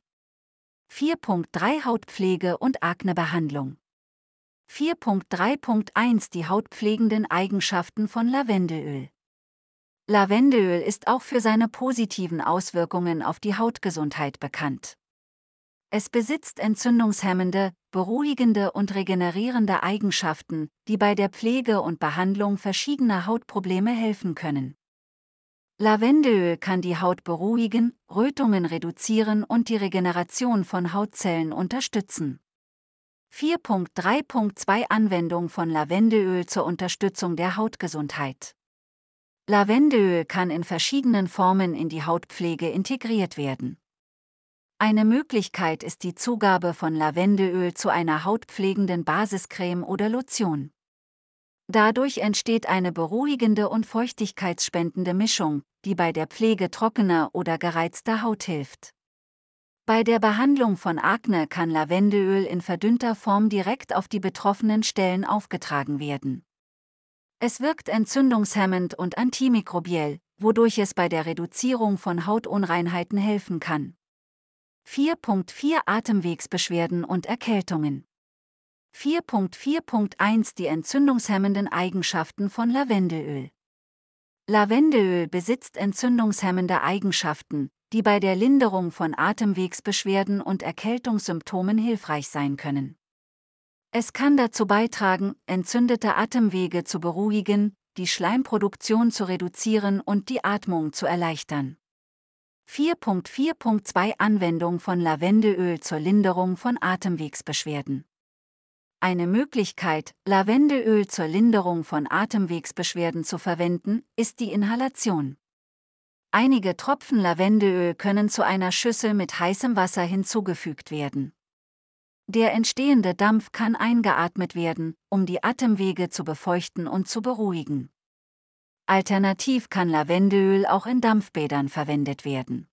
4.3 Hautpflege und Aknebehandlung 4.3.1 Die hautpflegenden Eigenschaften von Lavendelöl Lavendelöl ist auch für seine positiven Auswirkungen auf die Hautgesundheit bekannt. Es besitzt entzündungshemmende, beruhigende und regenerierende Eigenschaften, die bei der Pflege und Behandlung verschiedener Hautprobleme helfen können. Lavendelöl kann die Haut beruhigen, Rötungen reduzieren und die Regeneration von Hautzellen unterstützen. 4.3.2 Anwendung von Lavendelöl zur Unterstützung der Hautgesundheit. Lavendelöl kann in verschiedenen Formen in die Hautpflege integriert werden. Eine Möglichkeit ist die Zugabe von Lavendelöl zu einer hautpflegenden Basiscreme oder Lotion. Dadurch entsteht eine beruhigende und feuchtigkeitsspendende Mischung, die bei der Pflege trockener oder gereizter Haut hilft. Bei der Behandlung von Akne kann Lavendelöl in verdünnter Form direkt auf die betroffenen Stellen aufgetragen werden. Es wirkt entzündungshemmend und antimikrobiell, wodurch es bei der Reduzierung von Hautunreinheiten helfen kann. 4.4 Atemwegsbeschwerden und Erkältungen 4.4.1 Die entzündungshemmenden Eigenschaften von Lavendelöl Lavendelöl besitzt entzündungshemmende Eigenschaften, die bei der Linderung von Atemwegsbeschwerden und Erkältungssymptomen hilfreich sein können. Es kann dazu beitragen, entzündete Atemwege zu beruhigen, die Schleimproduktion zu reduzieren und die Atmung zu erleichtern. 4.4.2 Anwendung von Lavendelöl zur Linderung von Atemwegsbeschwerden. Eine Möglichkeit, Lavendelöl zur Linderung von Atemwegsbeschwerden zu verwenden, ist die Inhalation. Einige Tropfen Lavendelöl können zu einer Schüssel mit heißem Wasser hinzugefügt werden. Der entstehende Dampf kann eingeatmet werden, um die Atemwege zu befeuchten und zu beruhigen. Alternativ kann Lavendelöl auch in Dampfbädern verwendet werden.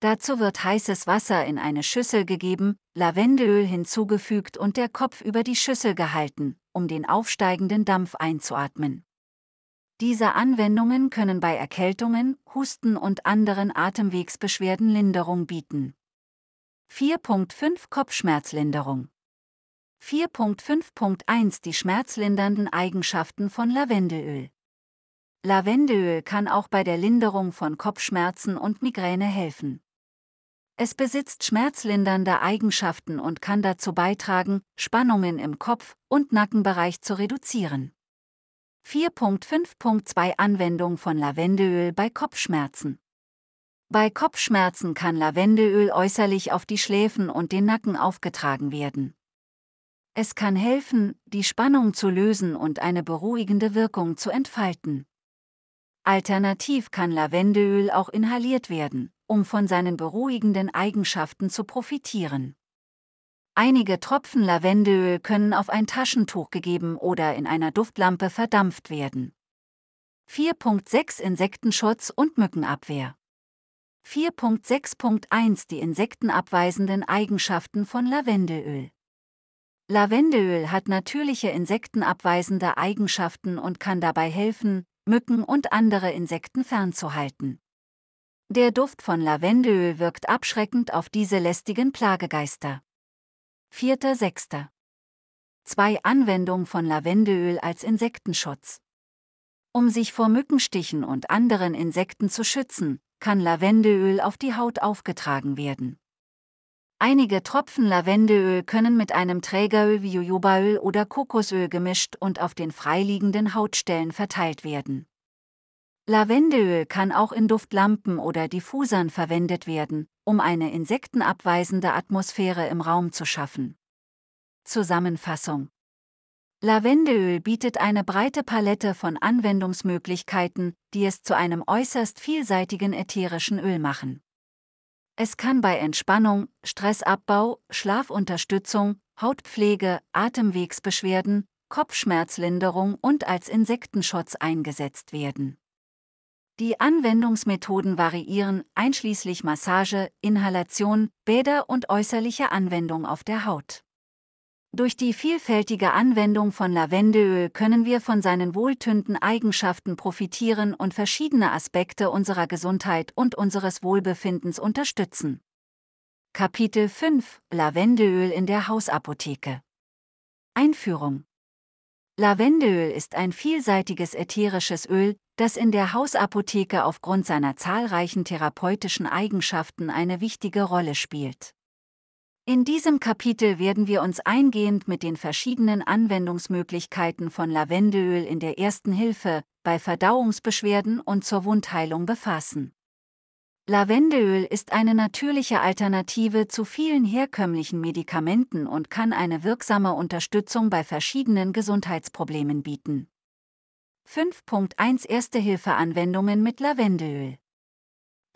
Dazu wird heißes Wasser in eine Schüssel gegeben, Lavendelöl hinzugefügt und der Kopf über die Schüssel gehalten, um den aufsteigenden Dampf einzuatmen. Diese Anwendungen können bei Erkältungen, Husten und anderen Atemwegsbeschwerden Linderung bieten. 4.5 Kopfschmerzlinderung 4.5.1 Die schmerzlindernden Eigenschaften von Lavendelöl Lavendelöl kann auch bei der Linderung von Kopfschmerzen und Migräne helfen. Es besitzt schmerzlindernde Eigenschaften und kann dazu beitragen, Spannungen im Kopf- und Nackenbereich zu reduzieren. 4.5.2 Anwendung von Lavendelöl bei Kopfschmerzen. Bei Kopfschmerzen kann Lavendelöl äußerlich auf die Schläfen und den Nacken aufgetragen werden. Es kann helfen, die Spannung zu lösen und eine beruhigende Wirkung zu entfalten. Alternativ kann Lavendelöl auch inhaliert werden, um von seinen beruhigenden Eigenschaften zu profitieren. Einige Tropfen Lavendelöl können auf ein Taschentuch gegeben oder in einer Duftlampe verdampft werden. 4.6 Insektenschutz und Mückenabwehr. 4.6.1 Die insektenabweisenden Eigenschaften von Lavendelöl. Lavendelöl hat natürliche insektenabweisende Eigenschaften und kann dabei helfen, Mücken und andere Insekten fernzuhalten. Der Duft von Lavendelöl wirkt abschreckend auf diese lästigen Plagegeister. 4.6. 2. Anwendung von Lavendelöl als Insektenschutz. Um sich vor Mückenstichen und anderen Insekten zu schützen, kann Lavendelöl auf die Haut aufgetragen werden. Einige Tropfen Lavendelöl können mit einem Trägeröl wie Jojobaöl oder Kokosöl gemischt und auf den freiliegenden Hautstellen verteilt werden. Lavendelöl kann auch in Duftlampen oder Diffusern verwendet werden, um eine insektenabweisende Atmosphäre im Raum zu schaffen. Zusammenfassung Lavendelöl bietet eine breite Palette von Anwendungsmöglichkeiten, die es zu einem äußerst vielseitigen ätherischen Öl machen. Es kann bei Entspannung, Stressabbau, Schlafunterstützung, Hautpflege, Atemwegsbeschwerden, Kopfschmerzlinderung und als Insektenschutz eingesetzt werden. Die Anwendungsmethoden variieren, einschließlich Massage, Inhalation, Bäder und äußerliche Anwendung auf der Haut. Durch die vielfältige Anwendung von Lavendelöl können wir von seinen wohltünden Eigenschaften profitieren und verschiedene Aspekte unserer Gesundheit und unseres Wohlbefindens unterstützen. Kapitel 5 Lavendelöl in der Hausapotheke Einführung Lavendelöl ist ein vielseitiges ätherisches Öl, das in der Hausapotheke aufgrund seiner zahlreichen therapeutischen Eigenschaften eine wichtige Rolle spielt. In diesem Kapitel werden wir uns eingehend mit den verschiedenen Anwendungsmöglichkeiten von Lavendelöl in der ersten Hilfe, bei Verdauungsbeschwerden und zur Wundheilung befassen. Lavendelöl ist eine natürliche Alternative zu vielen herkömmlichen Medikamenten und kann eine wirksame Unterstützung bei verschiedenen Gesundheitsproblemen bieten. 5.1 Erste-Hilfe-Anwendungen mit Lavendelöl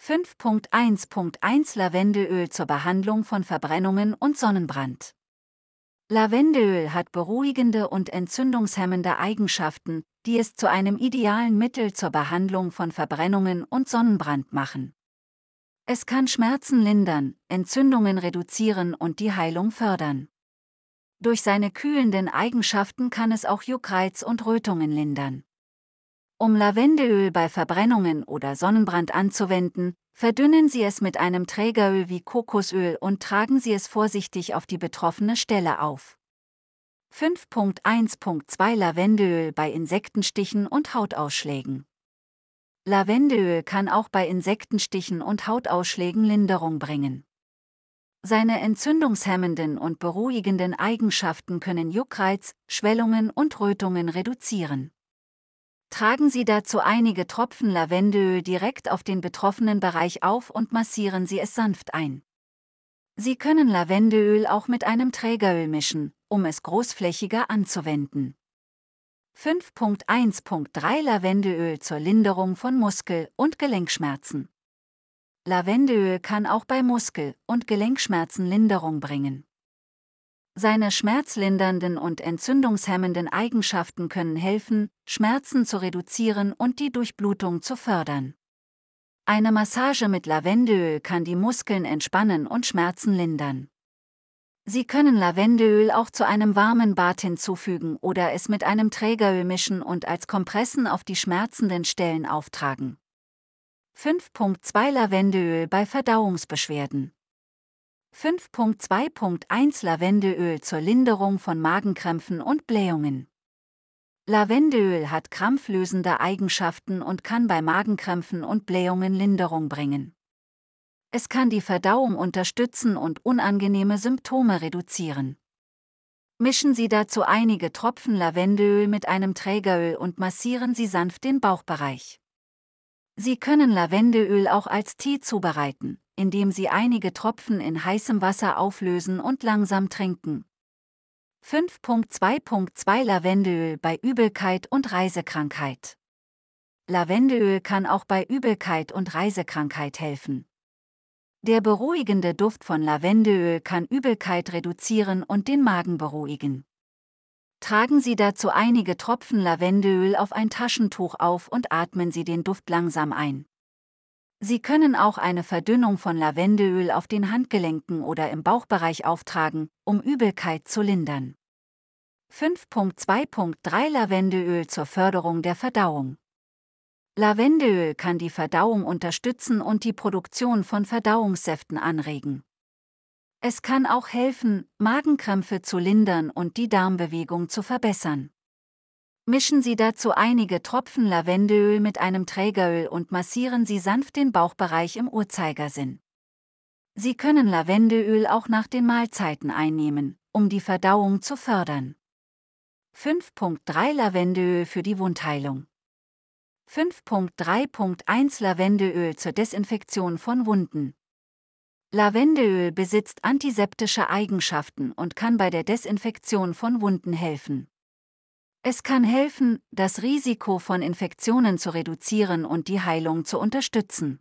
5.1.1 Lavendelöl zur Behandlung von Verbrennungen und Sonnenbrand. Lavendelöl hat beruhigende und entzündungshemmende Eigenschaften, die es zu einem idealen Mittel zur Behandlung von Verbrennungen und Sonnenbrand machen. Es kann Schmerzen lindern, Entzündungen reduzieren und die Heilung fördern. Durch seine kühlenden Eigenschaften kann es auch Juckreiz und Rötungen lindern. Um Lavendelöl bei Verbrennungen oder Sonnenbrand anzuwenden, verdünnen Sie es mit einem Trägeröl wie Kokosöl und tragen Sie es vorsichtig auf die betroffene Stelle auf. 5.1.2 Lavendelöl bei Insektenstichen und Hautausschlägen. Lavendelöl kann auch bei Insektenstichen und Hautausschlägen Linderung bringen. Seine entzündungshemmenden und beruhigenden Eigenschaften können Juckreiz, Schwellungen und Rötungen reduzieren. Tragen Sie dazu einige Tropfen Lavendelöl direkt auf den betroffenen Bereich auf und massieren Sie es sanft ein. Sie können Lavendelöl auch mit einem Trägeröl mischen, um es großflächiger anzuwenden. 5.1.3 Lavendelöl zur Linderung von Muskel- und Gelenkschmerzen. Lavendelöl kann auch bei Muskel- und Gelenkschmerzen Linderung bringen. Seine schmerzlindernden und entzündungshemmenden Eigenschaften können helfen, Schmerzen zu reduzieren und die Durchblutung zu fördern. Eine Massage mit Lavendelöl kann die Muskeln entspannen und Schmerzen lindern. Sie können Lavendelöl auch zu einem warmen Bad hinzufügen oder es mit einem Trägeröl mischen und als Kompressen auf die schmerzenden Stellen auftragen. 5.2 Lavendelöl bei Verdauungsbeschwerden 5.2.1 Lavendelöl zur Linderung von Magenkrämpfen und Blähungen. Lavendelöl hat krampflösende Eigenschaften und kann bei Magenkrämpfen und Blähungen Linderung bringen. Es kann die Verdauung unterstützen und unangenehme Symptome reduzieren. Mischen Sie dazu einige Tropfen Lavendelöl mit einem Trägeröl und massieren Sie sanft den Bauchbereich. Sie können Lavendelöl auch als Tee zubereiten, indem Sie einige Tropfen in heißem Wasser auflösen und langsam trinken. 5.2.2 Lavendelöl bei Übelkeit und Reisekrankheit. Lavendelöl kann auch bei Übelkeit und Reisekrankheit helfen. Der beruhigende Duft von Lavendelöl kann Übelkeit reduzieren und den Magen beruhigen. Tragen Sie dazu einige Tropfen Lavendelöl auf ein Taschentuch auf und atmen Sie den Duft langsam ein. Sie können auch eine Verdünnung von Lavendelöl auf den Handgelenken oder im Bauchbereich auftragen, um Übelkeit zu lindern. 5.2.3 Lavendelöl zur Förderung der Verdauung. Lavendelöl kann die Verdauung unterstützen und die Produktion von Verdauungssäften anregen. Es kann auch helfen, Magenkrämpfe zu lindern und die Darmbewegung zu verbessern. Mischen Sie dazu einige Tropfen Lavendelöl mit einem Trägeröl und massieren Sie sanft den Bauchbereich im Uhrzeigersinn. Sie können Lavendelöl auch nach den Mahlzeiten einnehmen, um die Verdauung zu fördern. 5.3 Lavendelöl für die Wundheilung. 5.3.1 Lavendelöl zur Desinfektion von Wunden. Lavendelöl besitzt antiseptische Eigenschaften und kann bei der Desinfektion von Wunden helfen. Es kann helfen, das Risiko von Infektionen zu reduzieren und die Heilung zu unterstützen.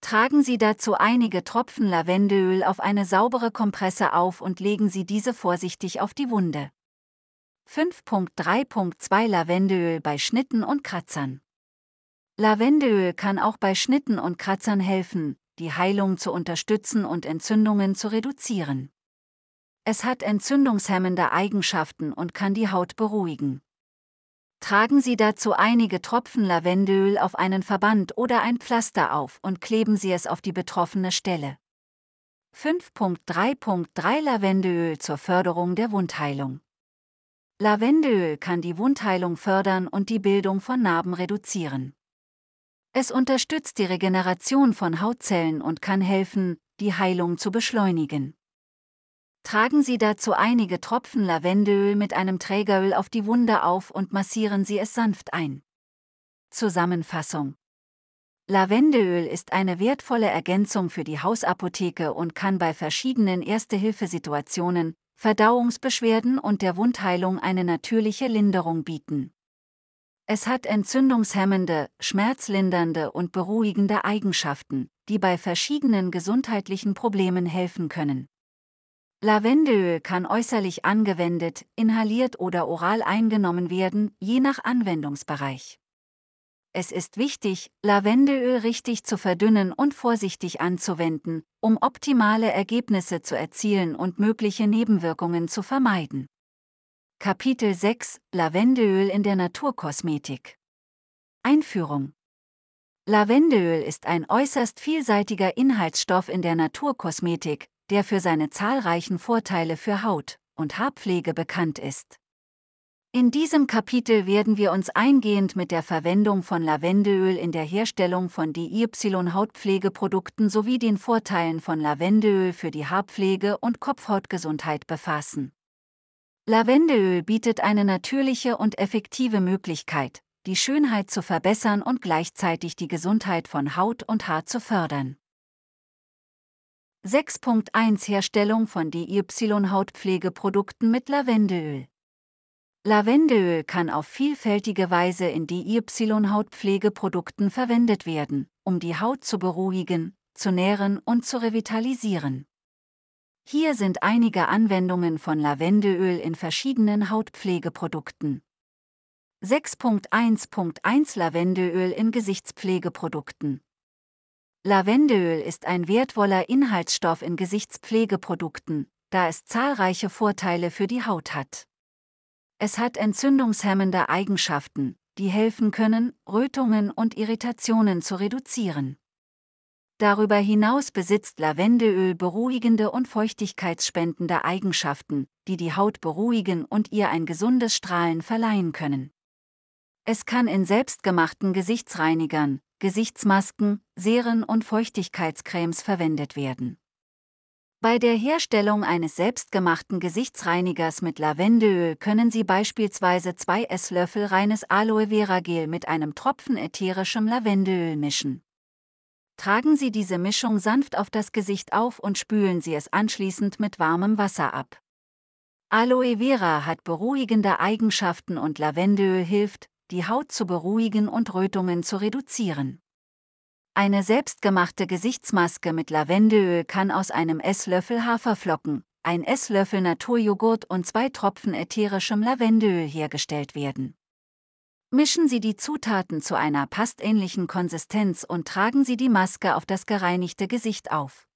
Tragen Sie dazu einige Tropfen Lavendelöl auf eine saubere Kompresse auf und legen Sie diese vorsichtig auf die Wunde. 5.3.2 Lavendelöl bei Schnitten und Kratzern. Lavendelöl kann auch bei Schnitten und Kratzern helfen, die Heilung zu unterstützen und Entzündungen zu reduzieren. Es hat entzündungshemmende Eigenschaften und kann die Haut beruhigen. Tragen Sie dazu einige Tropfen Lavendelöl auf einen Verband oder ein Pflaster auf und kleben Sie es auf die betroffene Stelle. 5.3.3 Lavendelöl zur Förderung der Wundheilung. Lavendelöl kann die Wundheilung fördern und die Bildung von Narben reduzieren. Es unterstützt die Regeneration von Hautzellen und kann helfen, die Heilung zu beschleunigen. Tragen Sie dazu einige Tropfen Lavendelöl mit einem Trägeröl auf die Wunde auf und massieren Sie es sanft ein. Zusammenfassung Lavendelöl ist eine wertvolle Ergänzung für die Hausapotheke und kann bei verschiedenen Erste-Hilfe-Situationen, Verdauungsbeschwerden und der Wundheilung eine natürliche Linderung bieten. Es hat entzündungshemmende, schmerzlindernde und beruhigende Eigenschaften, die bei verschiedenen gesundheitlichen Problemen helfen können. Lavendelöl kann äußerlich angewendet, inhaliert oder oral eingenommen werden, je nach Anwendungsbereich. Es ist wichtig, Lavendelöl richtig zu verdünnen und vorsichtig anzuwenden, um optimale Ergebnisse zu erzielen und mögliche Nebenwirkungen zu vermeiden. Kapitel 6 Lavendelöl in der Naturkosmetik Einführung Lavendelöl ist ein äußerst vielseitiger Inhaltsstoff in der Naturkosmetik, der für seine zahlreichen Vorteile für Haut und Haarpflege bekannt ist. In diesem Kapitel werden wir uns eingehend mit der Verwendung von Lavendelöl in der Herstellung von DIY-Hautpflegeprodukten sowie den Vorteilen von Lavendelöl für die Haarpflege und Kopfhautgesundheit befassen. Lavendelöl bietet eine natürliche und effektive Möglichkeit, die Schönheit zu verbessern und gleichzeitig die Gesundheit von Haut und Haar zu fördern. 6.1 Herstellung von DIY-Hautpflegeprodukten mit Lavendelöl. Lavendelöl kann auf vielfältige Weise in DIY-Hautpflegeprodukten verwendet werden, um die Haut zu beruhigen, zu nähren und zu revitalisieren. Hier sind einige Anwendungen von Lavendelöl in verschiedenen Hautpflegeprodukten. 6.1.1 Lavendelöl in Gesichtspflegeprodukten. Lavendelöl ist ein wertvoller Inhaltsstoff in Gesichtspflegeprodukten, da es zahlreiche Vorteile für die Haut hat. Es hat entzündungshemmende Eigenschaften, die helfen können, Rötungen und Irritationen zu reduzieren. Darüber hinaus besitzt Lavendelöl beruhigende und feuchtigkeitsspendende Eigenschaften, die die Haut beruhigen und ihr ein gesundes Strahlen verleihen können. Es kann in selbstgemachten Gesichtsreinigern, Gesichtsmasken, Seren und Feuchtigkeitscremes verwendet werden. Bei der Herstellung eines selbstgemachten Gesichtsreinigers mit Lavendelöl können Sie beispielsweise zwei Esslöffel reines Aloe Vera Gel mit einem Tropfen ätherischem Lavendelöl mischen. Tragen Sie diese Mischung sanft auf das Gesicht auf und spülen Sie es anschließend mit warmem Wasser ab. Aloe Vera hat beruhigende Eigenschaften und Lavendelöl hilft, die Haut zu beruhigen und Rötungen zu reduzieren. Eine selbstgemachte Gesichtsmaske mit Lavendelöl kann aus einem Esslöffel Haferflocken, ein Esslöffel Naturjoghurt und zwei Tropfen ätherischem Lavendelöl hergestellt werden. Mischen Sie die Zutaten zu einer pastähnlichen Konsistenz und tragen Sie die Maske auf das gereinigte Gesicht auf.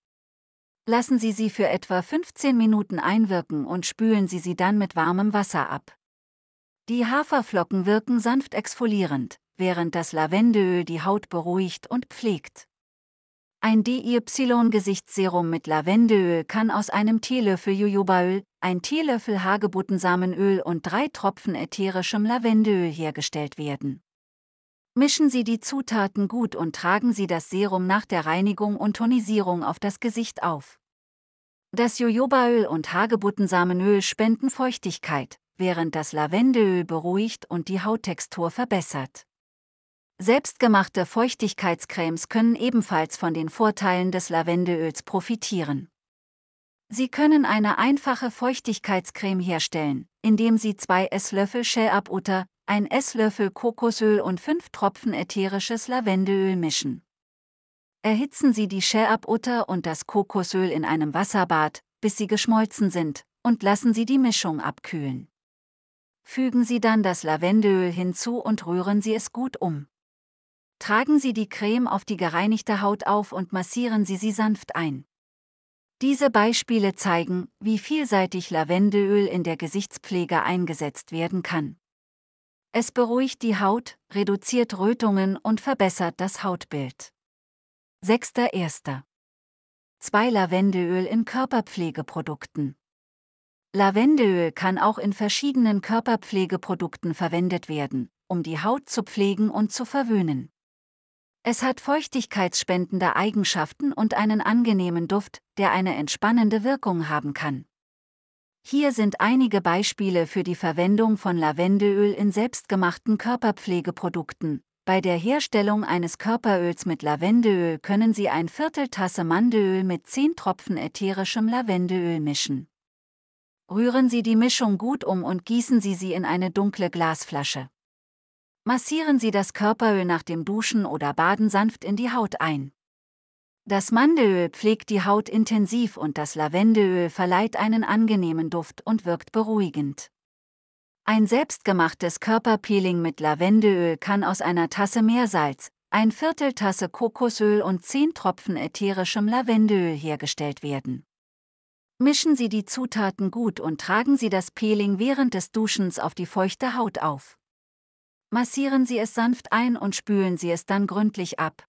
Lassen Sie sie für etwa 15 Minuten einwirken und spülen Sie sie dann mit warmem Wasser ab. Die Haferflocken wirken sanft exfolierend, während das Lavendelöl die Haut beruhigt und pflegt. Ein DIY-Gesichtsserum mit Lavendelöl kann aus einem Teelöffel Jojobaöl, ein Teelöffel Hagebuttensamenöl und drei Tropfen ätherischem Lavendelöl hergestellt werden. Mischen Sie die Zutaten gut und tragen Sie das Serum nach der Reinigung und Tonisierung auf das Gesicht auf. Das Jojobaöl und Hagebuttensamenöl spenden Feuchtigkeit, während das Lavendelöl beruhigt und die Hauttextur verbessert. Selbstgemachte Feuchtigkeitscremes können ebenfalls von den Vorteilen des Lavendelöls profitieren. Sie können eine einfache Feuchtigkeitscreme herstellen, indem Sie zwei Esslöffel Shea-Butter, ein Esslöffel Kokosöl und fünf Tropfen ätherisches Lavendelöl mischen. Erhitzen Sie die Shea-Butter und das Kokosöl in einem Wasserbad, bis sie geschmolzen sind, und lassen Sie die Mischung abkühlen. Fügen Sie dann das Lavendelöl hinzu und rühren Sie es gut um. Tragen Sie die Creme auf die gereinigte Haut auf und massieren Sie sie sanft ein. Diese Beispiele zeigen, wie vielseitig Lavendelöl in der Gesichtspflege eingesetzt werden kann. Es beruhigt die Haut, reduziert Rötungen und verbessert das Hautbild. 6.1. 2 Lavendelöl in Körperpflegeprodukten. Lavendelöl kann auch in verschiedenen Körperpflegeprodukten verwendet werden, um die Haut zu pflegen und zu verwöhnen. Es hat feuchtigkeitsspendende Eigenschaften und einen angenehmen Duft, der eine entspannende Wirkung haben kann. Hier sind einige Beispiele für die Verwendung von Lavendelöl in selbstgemachten Körperpflegeprodukten. Bei der Herstellung eines Körperöls mit Lavendelöl können Sie ein Viertel Tasse Mandelöl mit 10 Tropfen ätherischem Lavendelöl mischen. Rühren Sie die Mischung gut um und gießen Sie sie in eine dunkle Glasflasche. Massieren Sie das Körperöl nach dem Duschen oder Baden sanft in die Haut ein. Das Mandelöl pflegt die Haut intensiv und das Lavendelöl verleiht einen angenehmen Duft und wirkt beruhigend. Ein selbstgemachtes Körperpeeling mit Lavendelöl kann aus einer Tasse Meersalz, ein Viertel Tasse Kokosöl und 10 Tropfen ätherischem Lavendelöl hergestellt werden. Mischen Sie die Zutaten gut und tragen Sie das Peeling während des Duschens auf die feuchte Haut auf. Massieren Sie es sanft ein und spülen Sie es dann gründlich ab.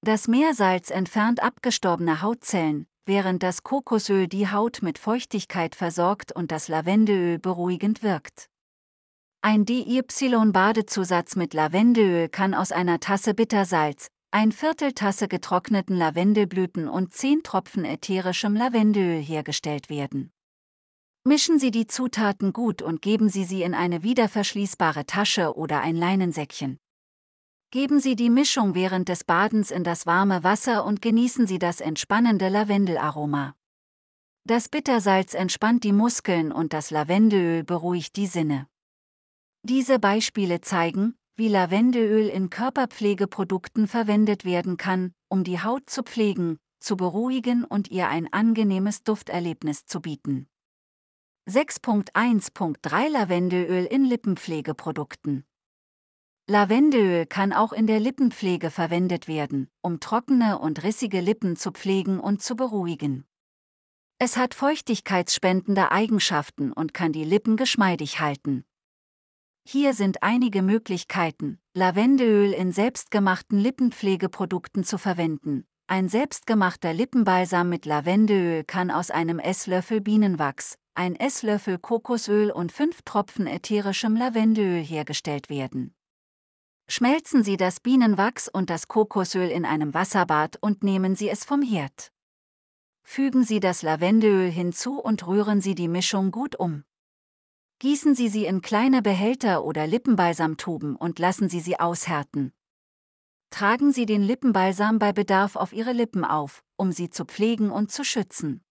Das Meersalz entfernt abgestorbene Hautzellen, während das Kokosöl die Haut mit Feuchtigkeit versorgt und das Lavendelöl beruhigend wirkt. Ein DY-Badezusatz mit Lavendelöl kann aus einer Tasse Bittersalz, ein Viertel Tasse getrockneten Lavendelblüten und 10 Tropfen ätherischem Lavendelöl hergestellt werden. Mischen Sie die Zutaten gut und geben Sie sie in eine wiederverschließbare Tasche oder ein Leinensäckchen. Geben Sie die Mischung während des Badens in das warme Wasser und genießen Sie das entspannende Lavendelaroma. Das Bittersalz entspannt die Muskeln und das Lavendelöl beruhigt die Sinne. Diese Beispiele zeigen, wie Lavendelöl in Körperpflegeprodukten verwendet werden kann, um die Haut zu pflegen, zu beruhigen und ihr ein angenehmes Dufterlebnis zu bieten. 6.1.3 Lavendelöl in Lippenpflegeprodukten. Lavendelöl kann auch in der Lippenpflege verwendet werden, um trockene und rissige Lippen zu pflegen und zu beruhigen. Es hat feuchtigkeitsspendende Eigenschaften und kann die Lippen geschmeidig halten. Hier sind einige Möglichkeiten, Lavendelöl in selbstgemachten Lippenpflegeprodukten zu verwenden. Ein selbstgemachter Lippenbalsam mit Lavendelöl kann aus einem Esslöffel Bienenwachs, ein Esslöffel Kokosöl und fünf Tropfen ätherischem Lavendelöl hergestellt werden. Schmelzen Sie das Bienenwachs und das Kokosöl in einem Wasserbad und nehmen Sie es vom Herd. Fügen Sie das Lavendelöl hinzu und rühren Sie die Mischung gut um. Gießen Sie sie in kleine Behälter oder Lippenbalsamtuben und lassen Sie sie aushärten. Tragen Sie den Lippenbalsam bei Bedarf auf Ihre Lippen auf, um sie zu pflegen und zu schützen.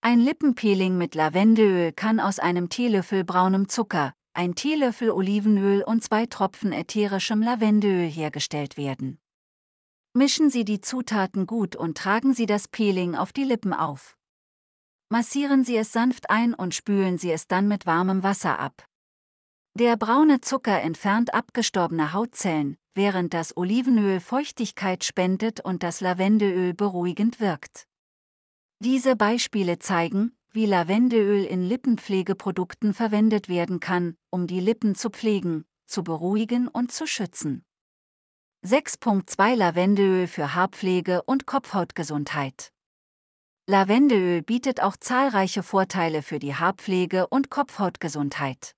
Ein Lippenpeeling mit Lavendelöl kann aus einem Teelöffel braunem Zucker, ein Teelöffel Olivenöl und zwei Tropfen ätherischem Lavendelöl hergestellt werden. Mischen Sie die Zutaten gut und tragen Sie das Peeling auf die Lippen auf. Massieren Sie es sanft ein und spülen Sie es dann mit warmem Wasser ab. Der braune Zucker entfernt abgestorbene Hautzellen, während das Olivenöl Feuchtigkeit spendet und das Lavendelöl beruhigend wirkt. Diese Beispiele zeigen, wie Lavendelöl in Lippenpflegeprodukten verwendet werden kann, um die Lippen zu pflegen, zu beruhigen und zu schützen. 6.2 Lavendelöl für Haarpflege und Kopfhautgesundheit. Lavendelöl bietet auch zahlreiche Vorteile für die Haarpflege und Kopfhautgesundheit.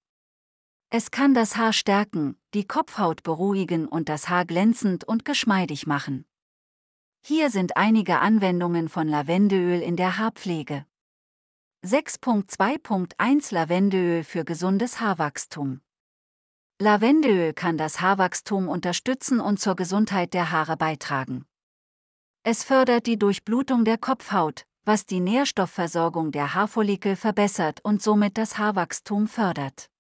Es kann das Haar stärken, die Kopfhaut beruhigen und das Haar glänzend und geschmeidig machen. Hier sind einige Anwendungen von Lavendelöl in der Haarpflege. 6.2.1 Lavendelöl für gesundes Haarwachstum. Lavendelöl kann das Haarwachstum unterstützen und zur Gesundheit der Haare beitragen. Es fördert die Durchblutung der Kopfhaut, was die Nährstoffversorgung der Haarfollikel verbessert und somit das Haarwachstum fördert.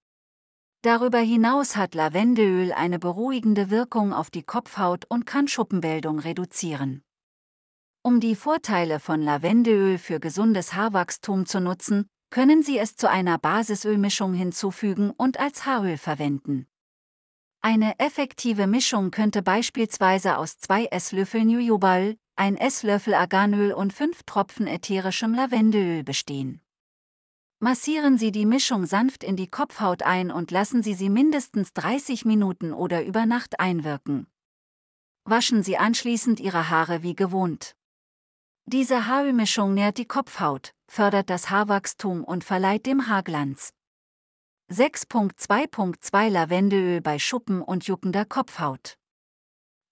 Darüber hinaus hat Lavendelöl eine beruhigende Wirkung auf die Kopfhaut und kann Schuppenbildung reduzieren. Um die Vorteile von Lavendelöl für gesundes Haarwachstum zu nutzen, können Sie es zu einer Basisölmischung hinzufügen und als Haaröl verwenden. Eine effektive Mischung könnte beispielsweise aus zwei Esslöffeln Jujubal, ein Esslöffel Arganöl und fünf Tropfen ätherischem Lavendelöl bestehen. Massieren Sie die Mischung sanft in die Kopfhaut ein und lassen Sie sie mindestens 30 Minuten oder über Nacht einwirken. Waschen Sie anschließend Ihre Haare wie gewohnt. Diese Haarölmischung nährt die Kopfhaut, fördert das Haarwachstum und verleiht dem Haarglanz. 6.2.2 Lavendelöl bei Schuppen und juckender Kopfhaut.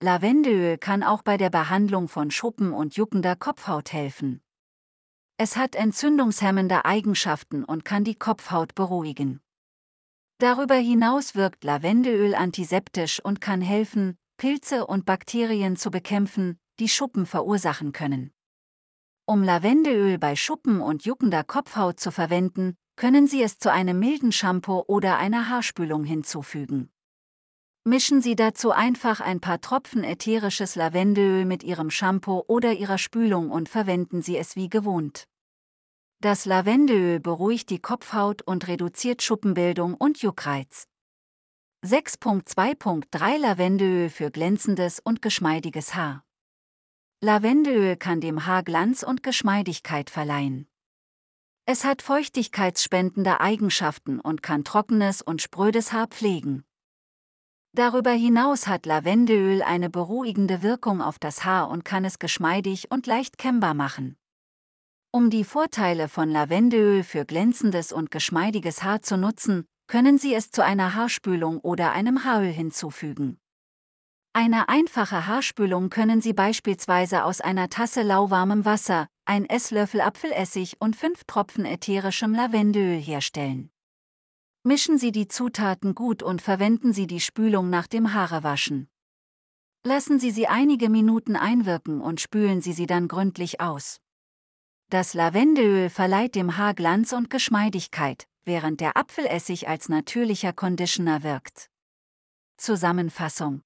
Lavendelöl kann auch bei der Behandlung von Schuppen und juckender Kopfhaut helfen. Es hat entzündungshemmende Eigenschaften und kann die Kopfhaut beruhigen. Darüber hinaus wirkt Lavendelöl antiseptisch und kann helfen, Pilze und Bakterien zu bekämpfen, die Schuppen verursachen können. Um Lavendelöl bei Schuppen und juckender Kopfhaut zu verwenden, können Sie es zu einem milden Shampoo oder einer Haarspülung hinzufügen. Mischen Sie dazu einfach ein paar Tropfen ätherisches Lavendelöl mit Ihrem Shampoo oder Ihrer Spülung und verwenden Sie es wie gewohnt. Das Lavendelöl beruhigt die Kopfhaut und reduziert Schuppenbildung und Juckreiz. 6.2.3 Lavendelöl für glänzendes und geschmeidiges Haar. Lavendelöl kann dem Haar Glanz und Geschmeidigkeit verleihen. Es hat feuchtigkeitsspendende Eigenschaften und kann trockenes und sprödes Haar pflegen. Darüber hinaus hat Lavendelöl eine beruhigende Wirkung auf das Haar und kann es geschmeidig und leicht kennbar machen. Um die Vorteile von Lavendelöl für glänzendes und geschmeidiges Haar zu nutzen, können Sie es zu einer Haarspülung oder einem Haaröl hinzufügen. Eine einfache Haarspülung können Sie beispielsweise aus einer Tasse lauwarmem Wasser, ein Esslöffel Apfelessig und fünf Tropfen ätherischem Lavendelöl herstellen. Mischen Sie die Zutaten gut und verwenden Sie die Spülung nach dem Haarewaschen. Lassen Sie sie einige Minuten einwirken und spülen Sie sie dann gründlich aus. Das Lavendelöl verleiht dem Haar Glanz und Geschmeidigkeit, während der Apfelessig als natürlicher Conditioner wirkt. Zusammenfassung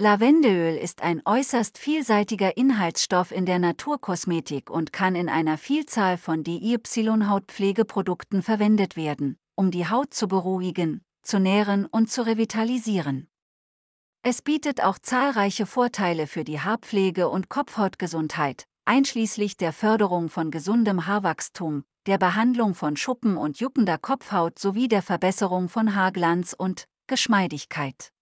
Lavendelöl ist ein äußerst vielseitiger Inhaltsstoff in der Naturkosmetik und kann in einer Vielzahl von DIY-Hautpflegeprodukten verwendet werden, um die Haut zu beruhigen, zu nähren und zu revitalisieren. Es bietet auch zahlreiche Vorteile für die Haarpflege und Kopfhautgesundheit, einschließlich der Förderung von gesundem Haarwachstum, der Behandlung von Schuppen und juckender Kopfhaut sowie der Verbesserung von Haarglanz und Geschmeidigkeit.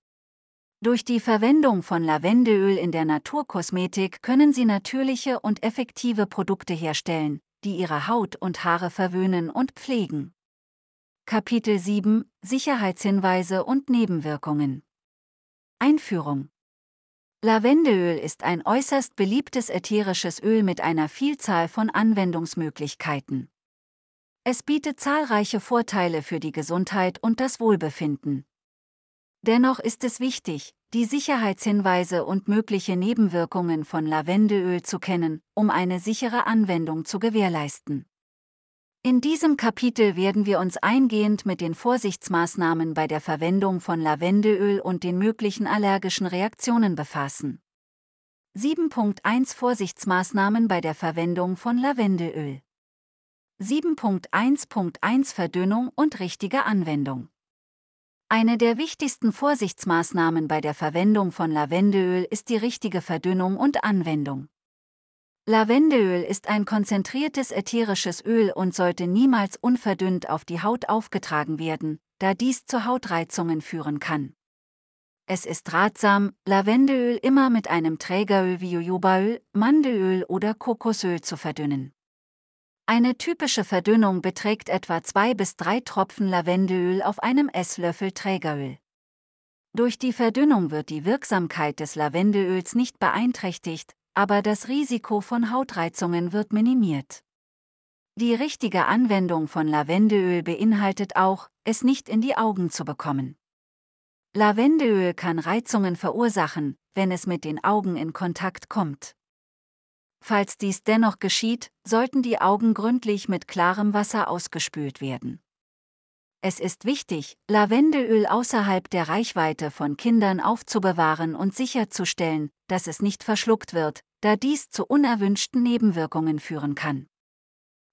Durch die Verwendung von Lavendelöl in der Naturkosmetik können Sie natürliche und effektive Produkte herstellen, die Ihre Haut und Haare verwöhnen und pflegen. Kapitel 7 Sicherheitshinweise und Nebenwirkungen Einführung Lavendelöl ist ein äußerst beliebtes ätherisches Öl mit einer Vielzahl von Anwendungsmöglichkeiten. Es bietet zahlreiche Vorteile für die Gesundheit und das Wohlbefinden. Dennoch ist es wichtig, die Sicherheitshinweise und mögliche Nebenwirkungen von Lavendelöl zu kennen, um eine sichere Anwendung zu gewährleisten. In diesem Kapitel werden wir uns eingehend mit den Vorsichtsmaßnahmen bei der Verwendung von Lavendelöl und den möglichen allergischen Reaktionen befassen. 7.1 Vorsichtsmaßnahmen bei der Verwendung von Lavendelöl 7.1.1 Verdünnung und richtige Anwendung eine der wichtigsten Vorsichtsmaßnahmen bei der Verwendung von Lavendelöl ist die richtige Verdünnung und Anwendung. Lavendelöl ist ein konzentriertes ätherisches Öl und sollte niemals unverdünnt auf die Haut aufgetragen werden, da dies zu Hautreizungen führen kann. Es ist ratsam, Lavendelöl immer mit einem Trägeröl wie Jojobaöl, Mandelöl oder Kokosöl zu verdünnen. Eine typische Verdünnung beträgt etwa zwei bis drei Tropfen Lavendelöl auf einem Esslöffel Trägeröl. Durch die Verdünnung wird die Wirksamkeit des Lavendelöls nicht beeinträchtigt, aber das Risiko von Hautreizungen wird minimiert. Die richtige Anwendung von Lavendelöl beinhaltet auch, es nicht in die Augen zu bekommen. Lavendelöl kann Reizungen verursachen, wenn es mit den Augen in Kontakt kommt. Falls dies dennoch geschieht, sollten die Augen gründlich mit klarem Wasser ausgespült werden. Es ist wichtig, Lavendelöl außerhalb der Reichweite von Kindern aufzubewahren und sicherzustellen, dass es nicht verschluckt wird, da dies zu unerwünschten Nebenwirkungen führen kann.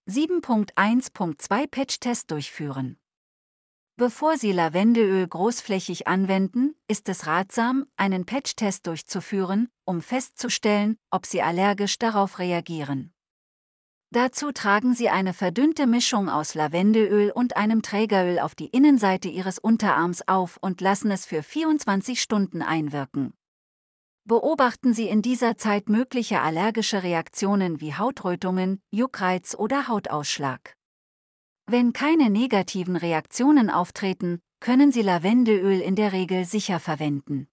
7.1.2 Patch-Test durchführen. Bevor Sie Lavendelöl großflächig anwenden, ist es ratsam, einen Patch-Test durchzuführen, um festzustellen, ob Sie allergisch darauf reagieren. Dazu tragen Sie eine verdünnte Mischung aus Lavendelöl und einem Trägeröl auf die Innenseite Ihres Unterarms auf und lassen es für 24 Stunden einwirken. Beobachten Sie in dieser Zeit mögliche allergische Reaktionen wie Hautrötungen, Juckreiz oder Hautausschlag. Wenn keine negativen Reaktionen auftreten, können Sie Lavendelöl in der Regel sicher verwenden.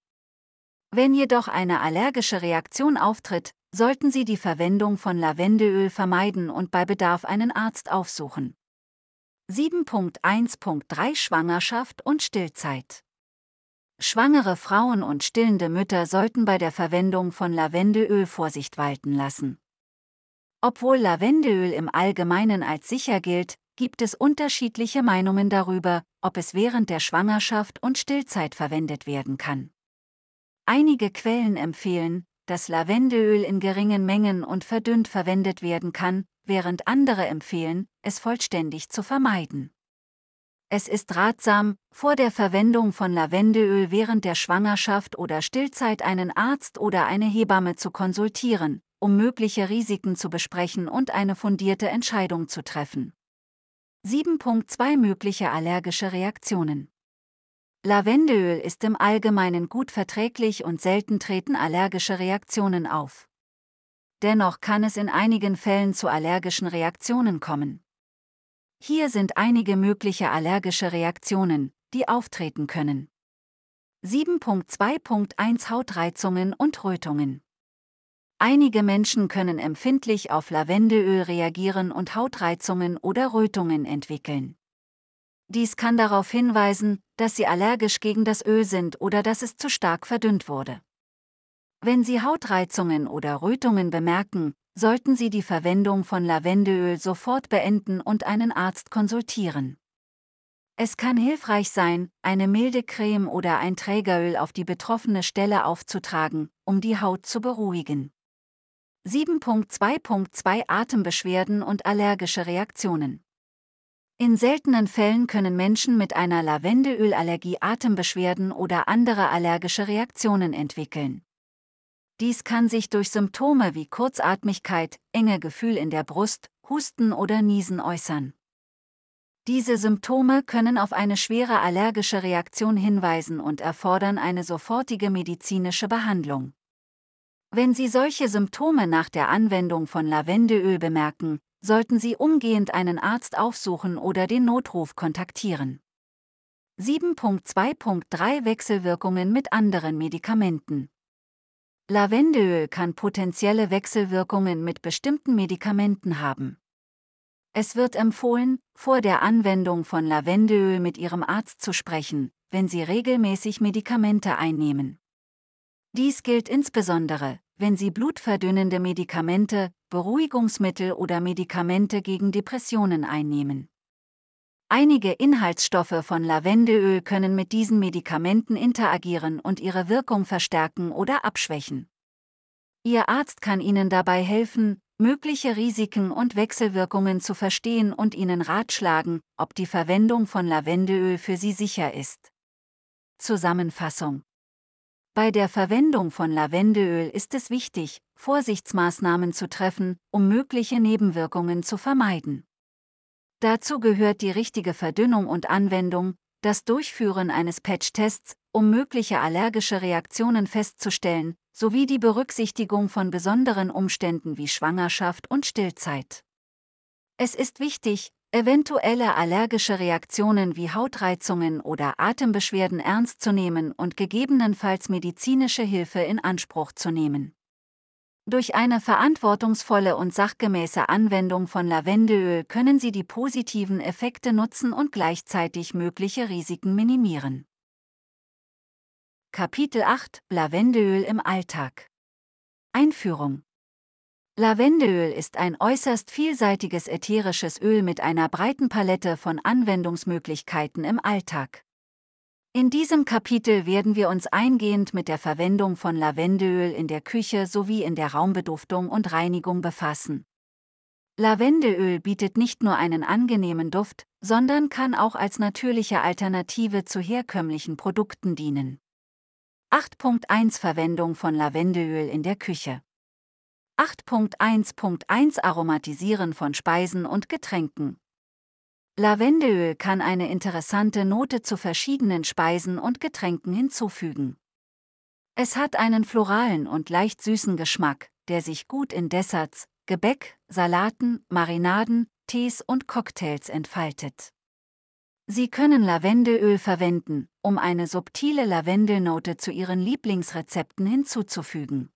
Wenn jedoch eine allergische Reaktion auftritt, sollten Sie die Verwendung von Lavendelöl vermeiden und bei Bedarf einen Arzt aufsuchen. 7.1.3 Schwangerschaft und Stillzeit Schwangere Frauen und stillende Mütter sollten bei der Verwendung von Lavendelöl Vorsicht walten lassen. Obwohl Lavendelöl im Allgemeinen als sicher gilt, gibt es unterschiedliche Meinungen darüber, ob es während der Schwangerschaft und Stillzeit verwendet werden kann. Einige Quellen empfehlen, dass Lavendelöl in geringen Mengen und verdünnt verwendet werden kann, während andere empfehlen, es vollständig zu vermeiden. Es ist ratsam, vor der Verwendung von Lavendelöl während der Schwangerschaft oder Stillzeit einen Arzt oder eine Hebamme zu konsultieren, um mögliche Risiken zu besprechen und eine fundierte Entscheidung zu treffen. 7.2 Mögliche allergische Reaktionen Lavendelöl ist im Allgemeinen gut verträglich und selten treten allergische Reaktionen auf. Dennoch kann es in einigen Fällen zu allergischen Reaktionen kommen. Hier sind einige mögliche allergische Reaktionen, die auftreten können. 7.2.1 Hautreizungen und Rötungen. Einige Menschen können empfindlich auf Lavendelöl reagieren und Hautreizungen oder Rötungen entwickeln. Dies kann darauf hinweisen, dass Sie allergisch gegen das Öl sind oder dass es zu stark verdünnt wurde. Wenn Sie Hautreizungen oder Rötungen bemerken, sollten Sie die Verwendung von Lavendelöl sofort beenden und einen Arzt konsultieren. Es kann hilfreich sein, eine milde Creme oder ein Trägeröl auf die betroffene Stelle aufzutragen, um die Haut zu beruhigen. 7.2.2 Atembeschwerden und allergische Reaktionen in seltenen Fällen können Menschen mit einer Lavendelölallergie Atembeschwerden oder andere allergische Reaktionen entwickeln. Dies kann sich durch Symptome wie Kurzatmigkeit, enge Gefühl in der Brust, Husten oder Niesen äußern. Diese Symptome können auf eine schwere allergische Reaktion hinweisen und erfordern eine sofortige medizinische Behandlung. Wenn Sie solche Symptome nach der Anwendung von Lavendelöl bemerken, sollten Sie umgehend einen Arzt aufsuchen oder den Notruf kontaktieren. 7.2.3 Wechselwirkungen mit anderen Medikamenten. Lavendelöl kann potenzielle Wechselwirkungen mit bestimmten Medikamenten haben. Es wird empfohlen, vor der Anwendung von Lavendelöl mit Ihrem Arzt zu sprechen, wenn Sie regelmäßig Medikamente einnehmen. Dies gilt insbesondere, wenn Sie blutverdünnende Medikamente, Beruhigungsmittel oder Medikamente gegen Depressionen einnehmen. Einige Inhaltsstoffe von Lavendelöl können mit diesen Medikamenten interagieren und ihre Wirkung verstärken oder abschwächen. Ihr Arzt kann Ihnen dabei helfen, mögliche Risiken und Wechselwirkungen zu verstehen und Ihnen ratschlagen, ob die Verwendung von Lavendelöl für Sie sicher ist. Zusammenfassung bei der Verwendung von Lavendelöl ist es wichtig, Vorsichtsmaßnahmen zu treffen, um mögliche Nebenwirkungen zu vermeiden. Dazu gehört die richtige Verdünnung und Anwendung, das Durchführen eines Patch-Tests, um mögliche allergische Reaktionen festzustellen, sowie die Berücksichtigung von besonderen Umständen wie Schwangerschaft und Stillzeit. Es ist wichtig, eventuelle allergische Reaktionen wie Hautreizungen oder Atembeschwerden ernst zu nehmen und gegebenenfalls medizinische Hilfe in Anspruch zu nehmen. Durch eine verantwortungsvolle und sachgemäße Anwendung von Lavendelöl können Sie die positiven Effekte nutzen und gleichzeitig mögliche Risiken minimieren. Kapitel 8 Lavendelöl im Alltag Einführung Lavendelöl ist ein äußerst vielseitiges ätherisches Öl mit einer breiten Palette von Anwendungsmöglichkeiten im Alltag. In diesem Kapitel werden wir uns eingehend mit der Verwendung von Lavendelöl in der Küche sowie in der Raumbeduftung und Reinigung befassen. Lavendelöl bietet nicht nur einen angenehmen Duft, sondern kann auch als natürliche Alternative zu herkömmlichen Produkten dienen. 8.1 Verwendung von Lavendelöl in der Küche 8.1.1 Aromatisieren von Speisen und Getränken. Lavendelöl kann eine interessante Note zu verschiedenen Speisen und Getränken hinzufügen. Es hat einen floralen und leicht süßen Geschmack, der sich gut in Desserts, Gebäck, Salaten, Marinaden, Tees und Cocktails entfaltet. Sie können Lavendelöl verwenden, um eine subtile Lavendelnote zu Ihren Lieblingsrezepten hinzuzufügen.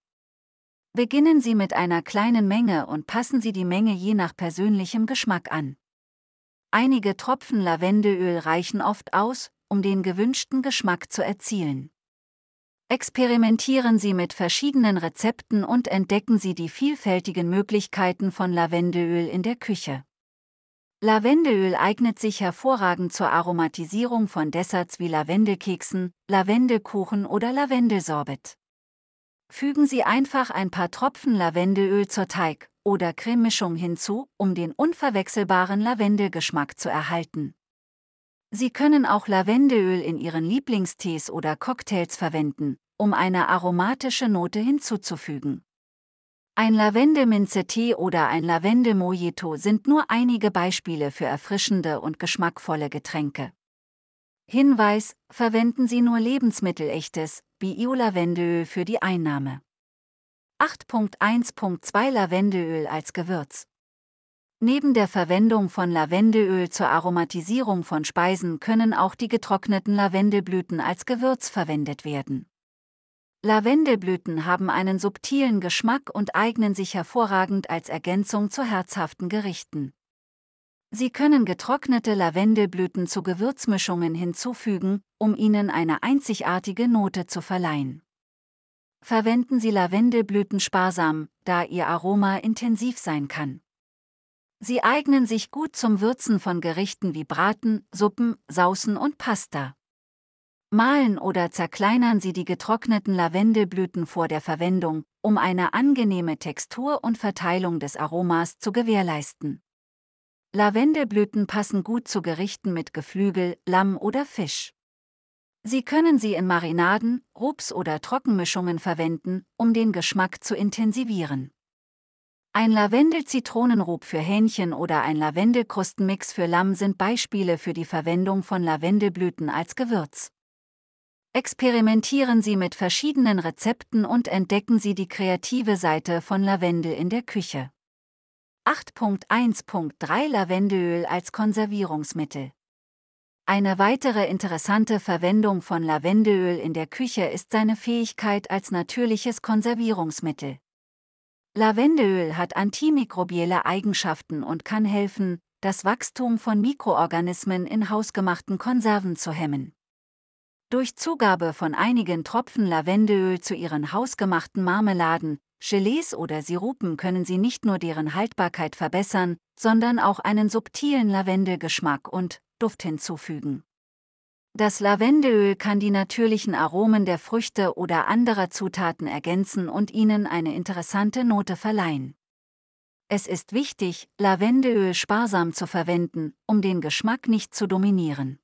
Beginnen Sie mit einer kleinen Menge und passen Sie die Menge je nach persönlichem Geschmack an. Einige Tropfen Lavendelöl reichen oft aus, um den gewünschten Geschmack zu erzielen. Experimentieren Sie mit verschiedenen Rezepten und entdecken Sie die vielfältigen Möglichkeiten von Lavendelöl in der Küche. Lavendelöl eignet sich hervorragend zur Aromatisierung von Desserts wie Lavendelkeksen, Lavendelkuchen oder Lavendelsorbet. Fügen Sie einfach ein paar Tropfen Lavendelöl zur Teig- oder Crememischung hinzu, um den unverwechselbaren Lavendelgeschmack zu erhalten. Sie können auch Lavendelöl in Ihren Lieblingstees oder Cocktails verwenden, um eine aromatische Note hinzuzufügen. Ein Lavendelminze-Tee oder ein Lavendel-Mojito sind nur einige Beispiele für erfrischende und geschmackvolle Getränke. Hinweis, verwenden Sie nur lebensmittelechtes, Bio-Lavendelöl für die Einnahme. 8.1.2 Lavendelöl als Gewürz. Neben der Verwendung von Lavendelöl zur Aromatisierung von Speisen können auch die getrockneten Lavendelblüten als Gewürz verwendet werden. Lavendelblüten haben einen subtilen Geschmack und eignen sich hervorragend als Ergänzung zu herzhaften Gerichten. Sie können getrocknete Lavendelblüten zu Gewürzmischungen hinzufügen, um ihnen eine einzigartige Note zu verleihen. Verwenden Sie Lavendelblüten sparsam, da ihr Aroma intensiv sein kann. Sie eignen sich gut zum Würzen von Gerichten wie Braten, Suppen, Saucen und Pasta. Mahlen oder zerkleinern Sie die getrockneten Lavendelblüten vor der Verwendung, um eine angenehme Textur und Verteilung des Aromas zu gewährleisten. Lavendelblüten passen gut zu Gerichten mit Geflügel, Lamm oder Fisch. Sie können sie in Marinaden, Rubs oder Trockenmischungen verwenden, um den Geschmack zu intensivieren. Ein Lavendel-Zitronenrub für Hähnchen oder ein Lavendelkrustenmix für Lamm sind Beispiele für die Verwendung von Lavendelblüten als Gewürz. Experimentieren Sie mit verschiedenen Rezepten und entdecken Sie die kreative Seite von Lavendel in der Küche. 8.1.3 Lavendelöl als Konservierungsmittel. Eine weitere interessante Verwendung von Lavendelöl in der Küche ist seine Fähigkeit als natürliches Konservierungsmittel. Lavendelöl hat antimikrobielle Eigenschaften und kann helfen, das Wachstum von Mikroorganismen in hausgemachten Konserven zu hemmen. Durch Zugabe von einigen Tropfen Lavendelöl zu ihren hausgemachten Marmeladen, Gelees oder Sirupen können sie nicht nur deren Haltbarkeit verbessern, sondern auch einen subtilen Lavendelgeschmack und Duft hinzufügen. Das Lavendelöl kann die natürlichen Aromen der Früchte oder anderer Zutaten ergänzen und ihnen eine interessante Note verleihen. Es ist wichtig, Lavendelöl sparsam zu verwenden, um den Geschmack nicht zu dominieren.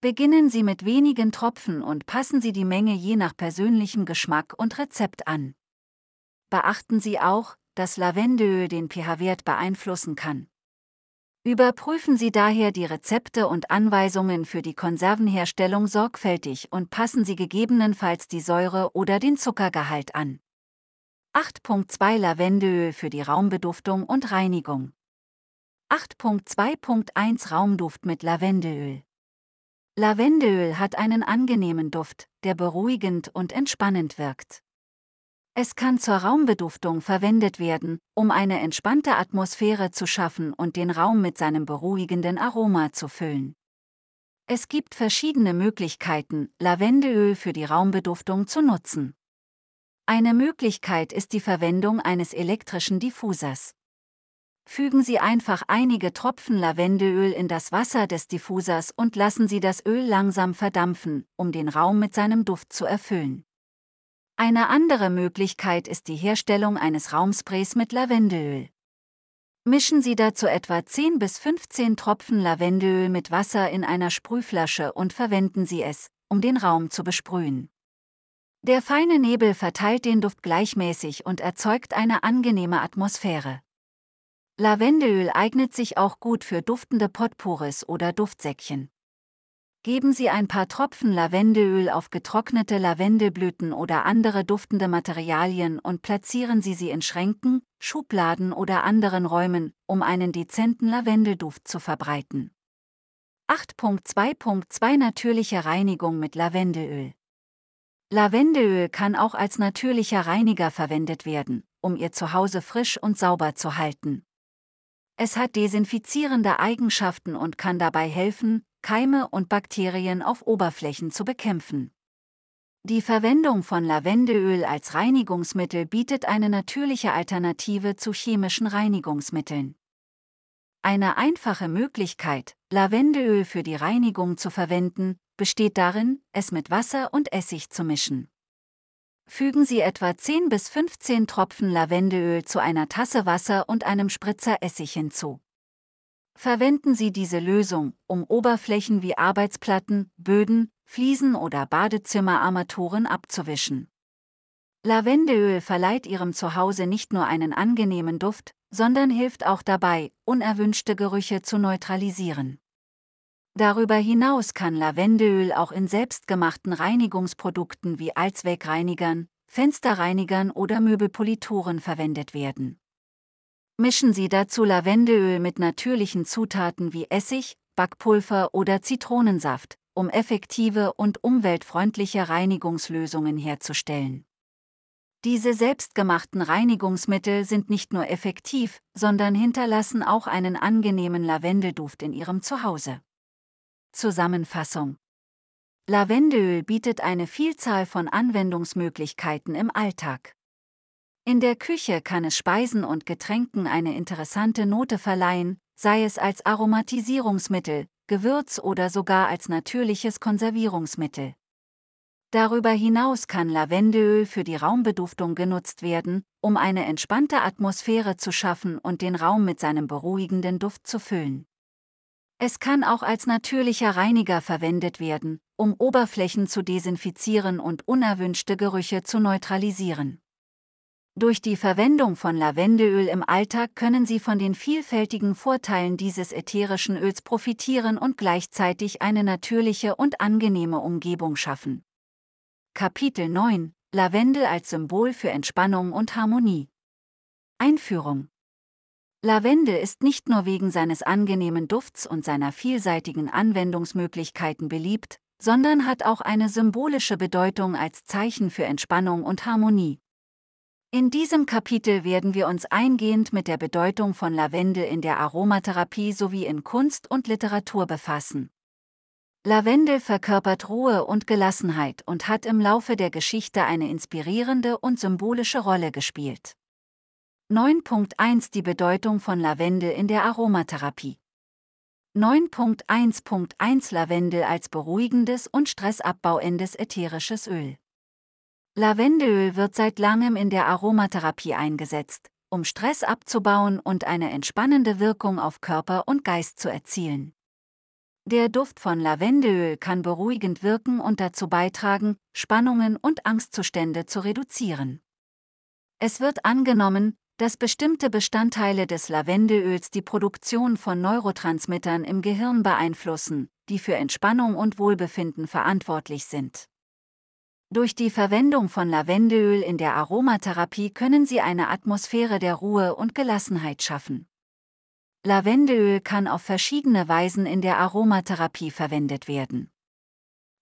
Beginnen Sie mit wenigen Tropfen und passen Sie die Menge je nach persönlichem Geschmack und Rezept an. Beachten Sie auch, dass Lavendelöl den pH-Wert beeinflussen kann. Überprüfen Sie daher die Rezepte und Anweisungen für die Konservenherstellung sorgfältig und passen Sie gegebenenfalls die Säure oder den Zuckergehalt an. 8.2 Lavendelöl für die Raumbeduftung und Reinigung. 8.2.1 Raumduft mit Lavendelöl. Lavendelöl hat einen angenehmen Duft, der beruhigend und entspannend wirkt. Es kann zur Raumbeduftung verwendet werden, um eine entspannte Atmosphäre zu schaffen und den Raum mit seinem beruhigenden Aroma zu füllen. Es gibt verschiedene Möglichkeiten, Lavendelöl für die Raumbeduftung zu nutzen. Eine Möglichkeit ist die Verwendung eines elektrischen Diffusers. Fügen Sie einfach einige Tropfen Lavendelöl in das Wasser des Diffusers und lassen Sie das Öl langsam verdampfen, um den Raum mit seinem Duft zu erfüllen. Eine andere Möglichkeit ist die Herstellung eines Raumsprays mit Lavendelöl. Mischen Sie dazu etwa 10 bis 15 Tropfen Lavendelöl mit Wasser in einer Sprühflasche und verwenden Sie es, um den Raum zu besprühen. Der feine Nebel verteilt den Duft gleichmäßig und erzeugt eine angenehme Atmosphäre. Lavendelöl eignet sich auch gut für duftende Potpourris oder Duftsäckchen. Geben Sie ein paar Tropfen Lavendelöl auf getrocknete Lavendelblüten oder andere duftende Materialien und platzieren Sie sie in Schränken, Schubladen oder anderen Räumen, um einen dezenten Lavendelduft zu verbreiten. 8.2.2 Natürliche Reinigung mit Lavendelöl. Lavendelöl kann auch als natürlicher Reiniger verwendet werden, um Ihr Zuhause frisch und sauber zu halten. Es hat desinfizierende Eigenschaften und kann dabei helfen, Keime und Bakterien auf Oberflächen zu bekämpfen. Die Verwendung von Lavendelöl als Reinigungsmittel bietet eine natürliche Alternative zu chemischen Reinigungsmitteln. Eine einfache Möglichkeit, Lavendelöl für die Reinigung zu verwenden, besteht darin, es mit Wasser und Essig zu mischen. Fügen Sie etwa 10 bis 15 Tropfen Lavendelöl zu einer Tasse Wasser und einem Spritzer Essig hinzu. Verwenden Sie diese Lösung, um Oberflächen wie Arbeitsplatten, Böden, Fliesen oder Badezimmerarmaturen abzuwischen. Lavendelöl verleiht Ihrem Zuhause nicht nur einen angenehmen Duft, sondern hilft auch dabei, unerwünschte Gerüche zu neutralisieren. Darüber hinaus kann Lavendelöl auch in selbstgemachten Reinigungsprodukten wie Allzweckreinigern, Fensterreinigern oder Möbelpolituren verwendet werden. Mischen Sie dazu Lavendelöl mit natürlichen Zutaten wie Essig, Backpulver oder Zitronensaft, um effektive und umweltfreundliche Reinigungslösungen herzustellen. Diese selbstgemachten Reinigungsmittel sind nicht nur effektiv, sondern hinterlassen auch einen angenehmen Lavendelduft in Ihrem Zuhause. Zusammenfassung Lavendelöl bietet eine Vielzahl von Anwendungsmöglichkeiten im Alltag. In der Küche kann es Speisen und Getränken eine interessante Note verleihen, sei es als Aromatisierungsmittel, Gewürz oder sogar als natürliches Konservierungsmittel. Darüber hinaus kann Lavendelöl für die Raumbeduftung genutzt werden, um eine entspannte Atmosphäre zu schaffen und den Raum mit seinem beruhigenden Duft zu füllen. Es kann auch als natürlicher Reiniger verwendet werden, um Oberflächen zu desinfizieren und unerwünschte Gerüche zu neutralisieren. Durch die Verwendung von Lavendelöl im Alltag können Sie von den vielfältigen Vorteilen dieses ätherischen Öls profitieren und gleichzeitig eine natürliche und angenehme Umgebung schaffen. Kapitel 9 Lavendel als Symbol für Entspannung und Harmonie Einführung Lavendel ist nicht nur wegen seines angenehmen Dufts und seiner vielseitigen Anwendungsmöglichkeiten beliebt, sondern hat auch eine symbolische Bedeutung als Zeichen für Entspannung und Harmonie. In diesem Kapitel werden wir uns eingehend mit der Bedeutung von Lavendel in der Aromatherapie sowie in Kunst und Literatur befassen. Lavendel verkörpert Ruhe und Gelassenheit und hat im Laufe der Geschichte eine inspirierende und symbolische Rolle gespielt. 9.1 Die Bedeutung von Lavendel in der Aromatherapie 9.1.1 Lavendel als beruhigendes und stressabbauendes ätherisches Öl. Lavendelöl wird seit langem in der Aromatherapie eingesetzt, um Stress abzubauen und eine entspannende Wirkung auf Körper und Geist zu erzielen. Der Duft von Lavendelöl kann beruhigend wirken und dazu beitragen, Spannungen und Angstzustände zu reduzieren. Es wird angenommen, dass bestimmte Bestandteile des Lavendelöls die Produktion von Neurotransmittern im Gehirn beeinflussen, die für Entspannung und Wohlbefinden verantwortlich sind. Durch die Verwendung von Lavendelöl in der Aromatherapie können Sie eine Atmosphäre der Ruhe und Gelassenheit schaffen. Lavendelöl kann auf verschiedene Weisen in der Aromatherapie verwendet werden.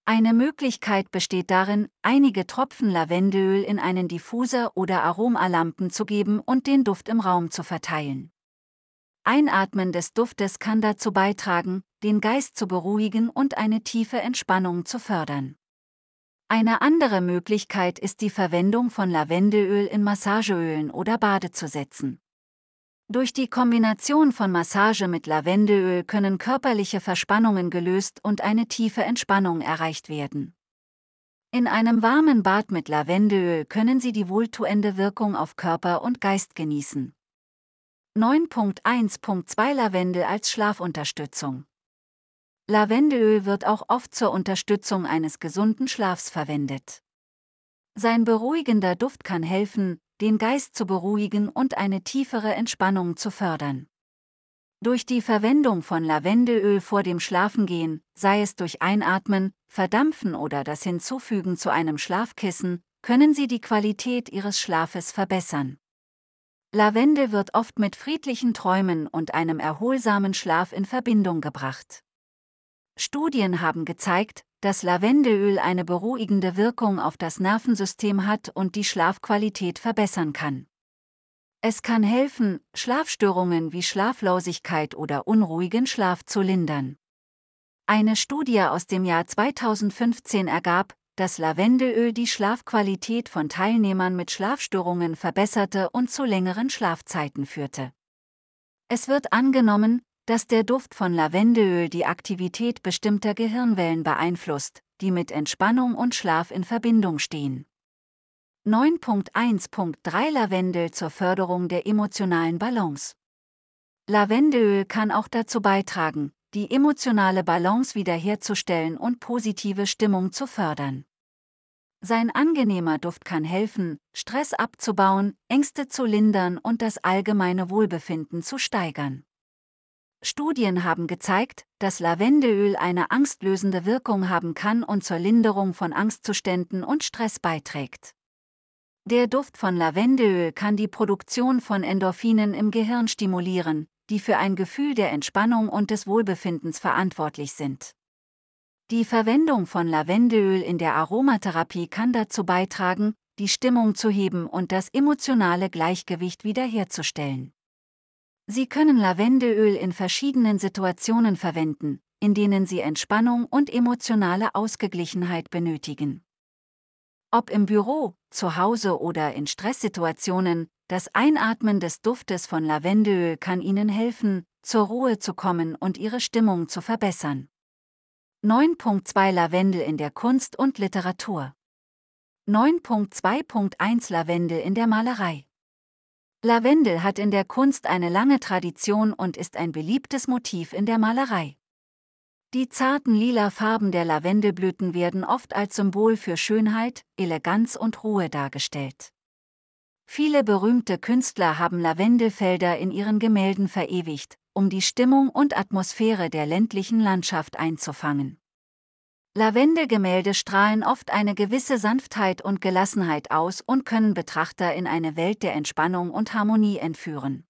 Eine Möglichkeit besteht darin, einige Tropfen Lavendelöl in einen Diffuser oder Aromalampen zu geben und den Duft im Raum zu verteilen. Einatmen des Duftes kann dazu beitragen, den Geist zu beruhigen und eine tiefe Entspannung zu fördern. Eine andere Möglichkeit ist die Verwendung von Lavendelöl in Massageölen oder Badezusätzen. Durch die Kombination von Massage mit Lavendelöl können körperliche Verspannungen gelöst und eine tiefe Entspannung erreicht werden. In einem warmen Bad mit Lavendelöl können Sie die wohltuende Wirkung auf Körper und Geist genießen. 9.1.2 Lavendel als Schlafunterstützung Lavendelöl wird auch oft zur Unterstützung eines gesunden Schlafs verwendet. Sein beruhigender Duft kann helfen, den Geist zu beruhigen und eine tiefere Entspannung zu fördern. Durch die Verwendung von Lavendelöl vor dem Schlafengehen, sei es durch Einatmen, Verdampfen oder das Hinzufügen zu einem Schlafkissen, können Sie die Qualität Ihres Schlafes verbessern. Lavendel wird oft mit friedlichen Träumen und einem erholsamen Schlaf in Verbindung gebracht. Studien haben gezeigt, dass Lavendelöl eine beruhigende Wirkung auf das Nervensystem hat und die Schlafqualität verbessern kann. Es kann helfen, Schlafstörungen wie Schlaflosigkeit oder unruhigen Schlaf zu lindern. Eine Studie aus dem Jahr 2015 ergab, dass Lavendelöl die Schlafqualität von Teilnehmern mit Schlafstörungen verbesserte und zu längeren Schlafzeiten führte. Es wird angenommen, dass der Duft von Lavendelöl die Aktivität bestimmter Gehirnwellen beeinflusst, die mit Entspannung und Schlaf in Verbindung stehen. 9.1.3 Lavendel zur Förderung der emotionalen Balance. Lavendelöl kann auch dazu beitragen, die emotionale Balance wiederherzustellen und positive Stimmung zu fördern. Sein angenehmer Duft kann helfen, Stress abzubauen, Ängste zu lindern und das allgemeine Wohlbefinden zu steigern. Studien haben gezeigt, dass Lavendelöl eine angstlösende Wirkung haben kann und zur Linderung von Angstzuständen und Stress beiträgt. Der Duft von Lavendelöl kann die Produktion von Endorphinen im Gehirn stimulieren, die für ein Gefühl der Entspannung und des Wohlbefindens verantwortlich sind. Die Verwendung von Lavendelöl in der Aromatherapie kann dazu beitragen, die Stimmung zu heben und das emotionale Gleichgewicht wiederherzustellen. Sie können Lavendelöl in verschiedenen Situationen verwenden, in denen Sie Entspannung und emotionale Ausgeglichenheit benötigen. Ob im Büro, zu Hause oder in Stresssituationen, das Einatmen des Duftes von Lavendelöl kann Ihnen helfen, zur Ruhe zu kommen und Ihre Stimmung zu verbessern. 9.2 Lavendel in der Kunst und Literatur 9.2.1 Lavendel in der Malerei Lavendel hat in der Kunst eine lange Tradition und ist ein beliebtes Motiv in der Malerei. Die zarten lila Farben der Lavendelblüten werden oft als Symbol für Schönheit, Eleganz und Ruhe dargestellt. Viele berühmte Künstler haben Lavendelfelder in ihren Gemälden verewigt, um die Stimmung und Atmosphäre der ländlichen Landschaft einzufangen. Lavendelgemälde strahlen oft eine gewisse Sanftheit und Gelassenheit aus und können Betrachter in eine Welt der Entspannung und Harmonie entführen.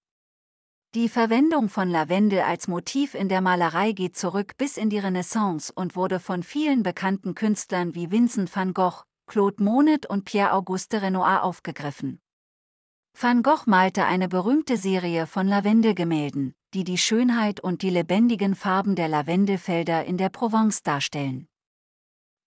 Die Verwendung von Lavendel als Motiv in der Malerei geht zurück bis in die Renaissance und wurde von vielen bekannten Künstlern wie Vincent van Gogh, Claude Monet und Pierre-Auguste Renoir aufgegriffen. Van Gogh malte eine berühmte Serie von Lavendelgemälden, die die Schönheit und die lebendigen Farben der Lavendelfelder in der Provence darstellen.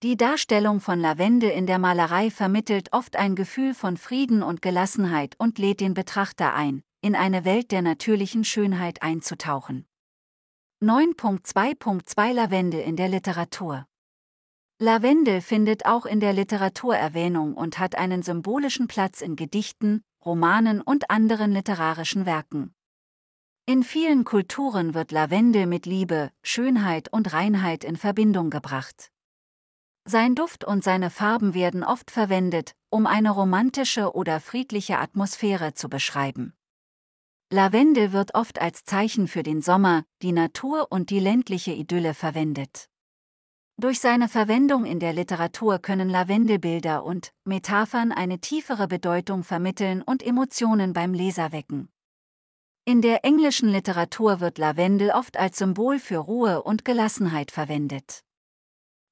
Die Darstellung von Lavendel in der Malerei vermittelt oft ein Gefühl von Frieden und Gelassenheit und lädt den Betrachter ein, in eine Welt der natürlichen Schönheit einzutauchen. 9.2.2 Lavendel in der Literatur Lavendel findet auch in der Literatur Erwähnung und hat einen symbolischen Platz in Gedichten, Romanen und anderen literarischen Werken. In vielen Kulturen wird Lavendel mit Liebe, Schönheit und Reinheit in Verbindung gebracht. Sein Duft und seine Farben werden oft verwendet, um eine romantische oder friedliche Atmosphäre zu beschreiben. Lavendel wird oft als Zeichen für den Sommer, die Natur und die ländliche Idylle verwendet. Durch seine Verwendung in der Literatur können Lavendelbilder und Metaphern eine tiefere Bedeutung vermitteln und Emotionen beim Leser wecken. In der englischen Literatur wird Lavendel oft als Symbol für Ruhe und Gelassenheit verwendet.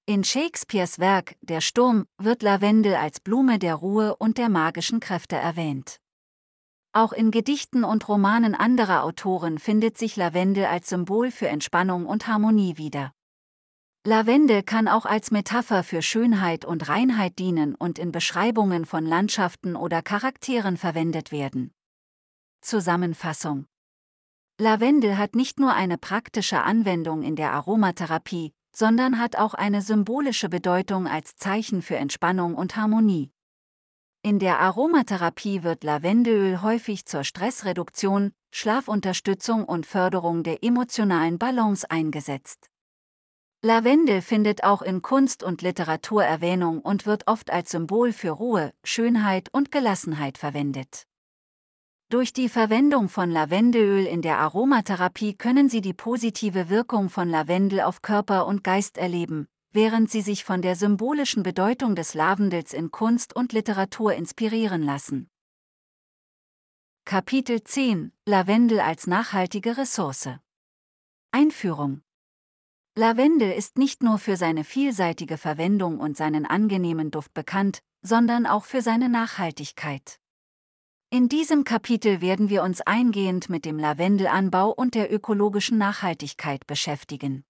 In Shakespeares Werk Der Sturm wird Lavendel als Blume der Ruhe und der magischen Kräfte erwähnt. Auch in Gedichten und Romanen anderer Autoren findet sich Lavendel als Symbol für Entspannung und Harmonie wieder. Lavendel kann auch als Metapher für Schönheit und Reinheit dienen und in Beschreibungen von Landschaften oder Charakteren verwendet werden. Zusammenfassung Lavendel hat nicht nur eine praktische Anwendung in der Aromatherapie, sondern hat auch eine symbolische Bedeutung als Zeichen für Entspannung und Harmonie. In der Aromatherapie wird Lavendelöl häufig zur Stressreduktion, Schlafunterstützung und Förderung der emotionalen Balance eingesetzt. Lavendel findet auch in Kunst und Literatur Erwähnung und wird oft als Symbol für Ruhe, Schönheit und Gelassenheit verwendet. Durch die Verwendung von Lavendelöl in der Aromatherapie können Sie die positive Wirkung von Lavendel auf Körper und Geist erleben, während Sie sich von der symbolischen Bedeutung des Lavendels in Kunst und Literatur inspirieren lassen. Kapitel 10 Lavendel als nachhaltige Ressource Einführung Lavendel ist nicht nur für seine vielseitige Verwendung und seinen angenehmen Duft bekannt, sondern auch für seine Nachhaltigkeit. In diesem Kapitel werden wir uns eingehend mit dem Lavendelanbau und der ökologischen Nachhaltigkeit beschäftigen.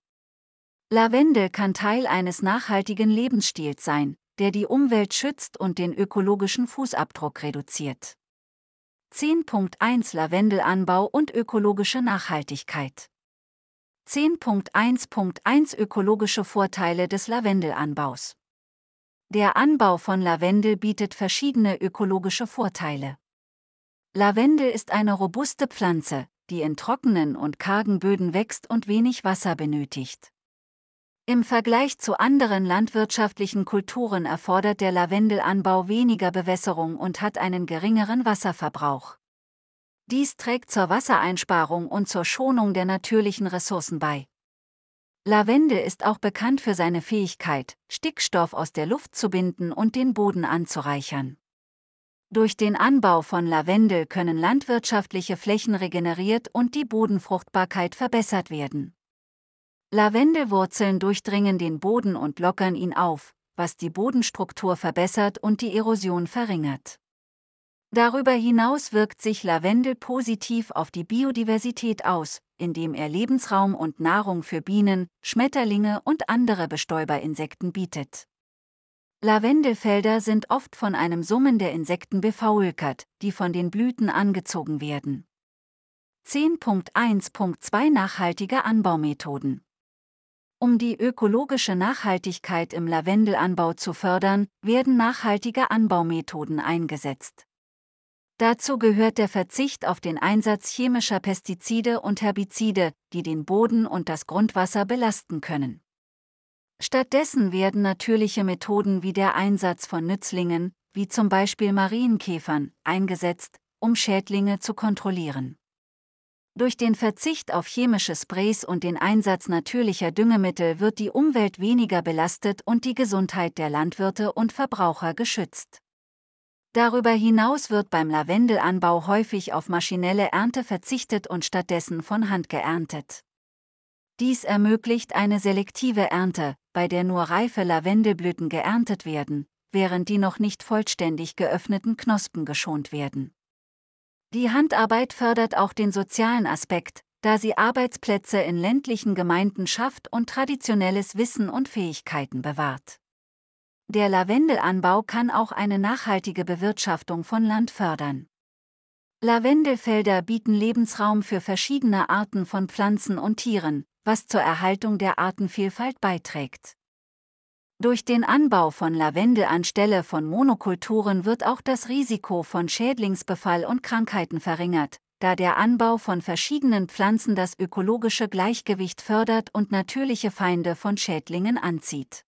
Lavendel kann Teil eines nachhaltigen Lebensstils sein, der die Umwelt schützt und den ökologischen Fußabdruck reduziert. 10.1 Lavendelanbau und ökologische Nachhaltigkeit 10.1.1 Ökologische Vorteile des Lavendelanbaus Der Anbau von Lavendel bietet verschiedene ökologische Vorteile. Lavendel ist eine robuste Pflanze, die in trockenen und kargen Böden wächst und wenig Wasser benötigt. Im Vergleich zu anderen landwirtschaftlichen Kulturen erfordert der Lavendelanbau weniger Bewässerung und hat einen geringeren Wasserverbrauch. Dies trägt zur Wassereinsparung und zur Schonung der natürlichen Ressourcen bei. Lavendel ist auch bekannt für seine Fähigkeit, Stickstoff aus der Luft zu binden und den Boden anzureichern. Durch den Anbau von Lavendel können landwirtschaftliche Flächen regeneriert und die Bodenfruchtbarkeit verbessert werden. Lavendelwurzeln durchdringen den Boden und lockern ihn auf, was die Bodenstruktur verbessert und die Erosion verringert. Darüber hinaus wirkt sich Lavendel positiv auf die Biodiversität aus, indem er Lebensraum und Nahrung für Bienen, Schmetterlinge und andere Bestäuberinsekten bietet. Lavendelfelder sind oft von einem Summen der Insekten befaulkert, die von den Blüten angezogen werden. 10.1.2 Nachhaltige Anbaumethoden Um die ökologische Nachhaltigkeit im Lavendelanbau zu fördern, werden nachhaltige Anbaumethoden eingesetzt. Dazu gehört der Verzicht auf den Einsatz chemischer Pestizide und Herbizide, die den Boden und das Grundwasser belasten können. Stattdessen werden natürliche Methoden wie der Einsatz von Nützlingen, wie zum Beispiel Marienkäfern, eingesetzt, um Schädlinge zu kontrollieren. Durch den Verzicht auf chemische Sprays und den Einsatz natürlicher Düngemittel wird die Umwelt weniger belastet und die Gesundheit der Landwirte und Verbraucher geschützt. Darüber hinaus wird beim Lavendelanbau häufig auf maschinelle Ernte verzichtet und stattdessen von Hand geerntet. Dies ermöglicht eine selektive Ernte, bei der nur reife Lavendelblüten geerntet werden, während die noch nicht vollständig geöffneten Knospen geschont werden. Die Handarbeit fördert auch den sozialen Aspekt, da sie Arbeitsplätze in ländlichen Gemeinden schafft und traditionelles Wissen und Fähigkeiten bewahrt. Der Lavendelanbau kann auch eine nachhaltige Bewirtschaftung von Land fördern. Lavendelfelder bieten Lebensraum für verschiedene Arten von Pflanzen und Tieren, was zur Erhaltung der Artenvielfalt beiträgt. Durch den Anbau von Lavendel anstelle von Monokulturen wird auch das Risiko von Schädlingsbefall und Krankheiten verringert, da der Anbau von verschiedenen Pflanzen das ökologische Gleichgewicht fördert und natürliche Feinde von Schädlingen anzieht.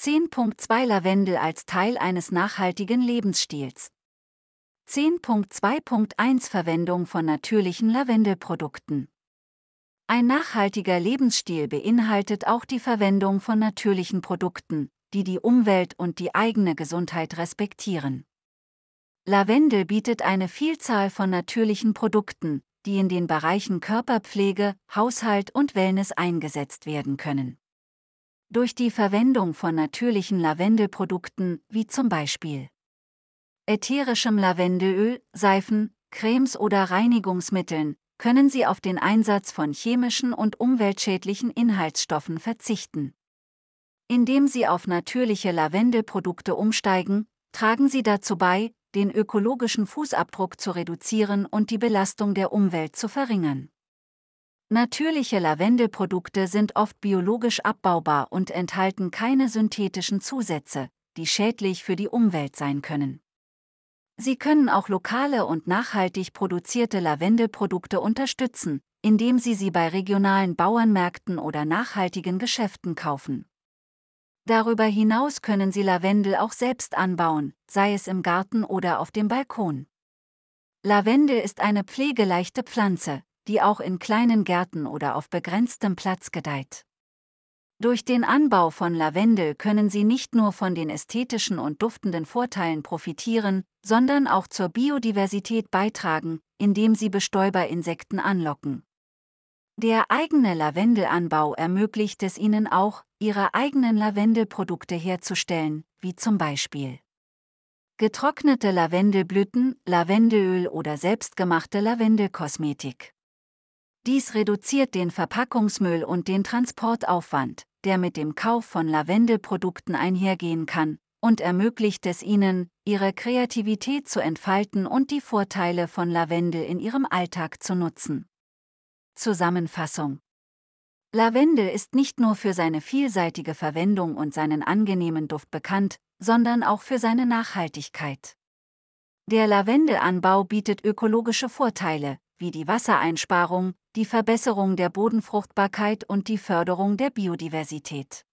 10.2 Lavendel als Teil eines nachhaltigen Lebensstils. 10.2.1 Verwendung von natürlichen Lavendelprodukten. Ein nachhaltiger Lebensstil beinhaltet auch die Verwendung von natürlichen Produkten, die die Umwelt und die eigene Gesundheit respektieren. Lavendel bietet eine Vielzahl von natürlichen Produkten, die in den Bereichen Körperpflege, Haushalt und Wellness eingesetzt werden können. Durch die Verwendung von natürlichen Lavendelprodukten, wie zum Beispiel ätherischem Lavendelöl, Seifen, Cremes oder Reinigungsmitteln, können Sie auf den Einsatz von chemischen und umweltschädlichen Inhaltsstoffen verzichten. Indem Sie auf natürliche Lavendelprodukte umsteigen, tragen Sie dazu bei, den ökologischen Fußabdruck zu reduzieren und die Belastung der Umwelt zu verringern. Natürliche Lavendelprodukte sind oft biologisch abbaubar und enthalten keine synthetischen Zusätze, die schädlich für die Umwelt sein können. Sie können auch lokale und nachhaltig produzierte Lavendelprodukte unterstützen, indem Sie sie bei regionalen Bauernmärkten oder nachhaltigen Geschäften kaufen. Darüber hinaus können Sie Lavendel auch selbst anbauen, sei es im Garten oder auf dem Balkon. Lavendel ist eine pflegeleichte Pflanze, die auch in kleinen Gärten oder auf begrenztem Platz gedeiht. Durch den Anbau von Lavendel können Sie nicht nur von den ästhetischen und duftenden Vorteilen profitieren, sondern auch zur Biodiversität beitragen, indem Sie Bestäuberinsekten anlocken. Der eigene Lavendelanbau ermöglicht es Ihnen auch, Ihre eigenen Lavendelprodukte herzustellen, wie zum Beispiel getrocknete Lavendelblüten, Lavendelöl oder selbstgemachte Lavendelkosmetik. Dies reduziert den Verpackungsmüll und den Transportaufwand, der mit dem Kauf von Lavendelprodukten einhergehen kann, und ermöglicht es Ihnen, Ihre Kreativität zu entfalten und die Vorteile von Lavendel in Ihrem Alltag zu nutzen. Zusammenfassung Lavendel ist nicht nur für seine vielseitige Verwendung und seinen angenehmen Duft bekannt, sondern auch für seine Nachhaltigkeit. Der Lavendelanbau bietet ökologische Vorteile, wie die Wassereinsparung, die Verbesserung der Bodenfruchtbarkeit und die Förderung der Biodiversität.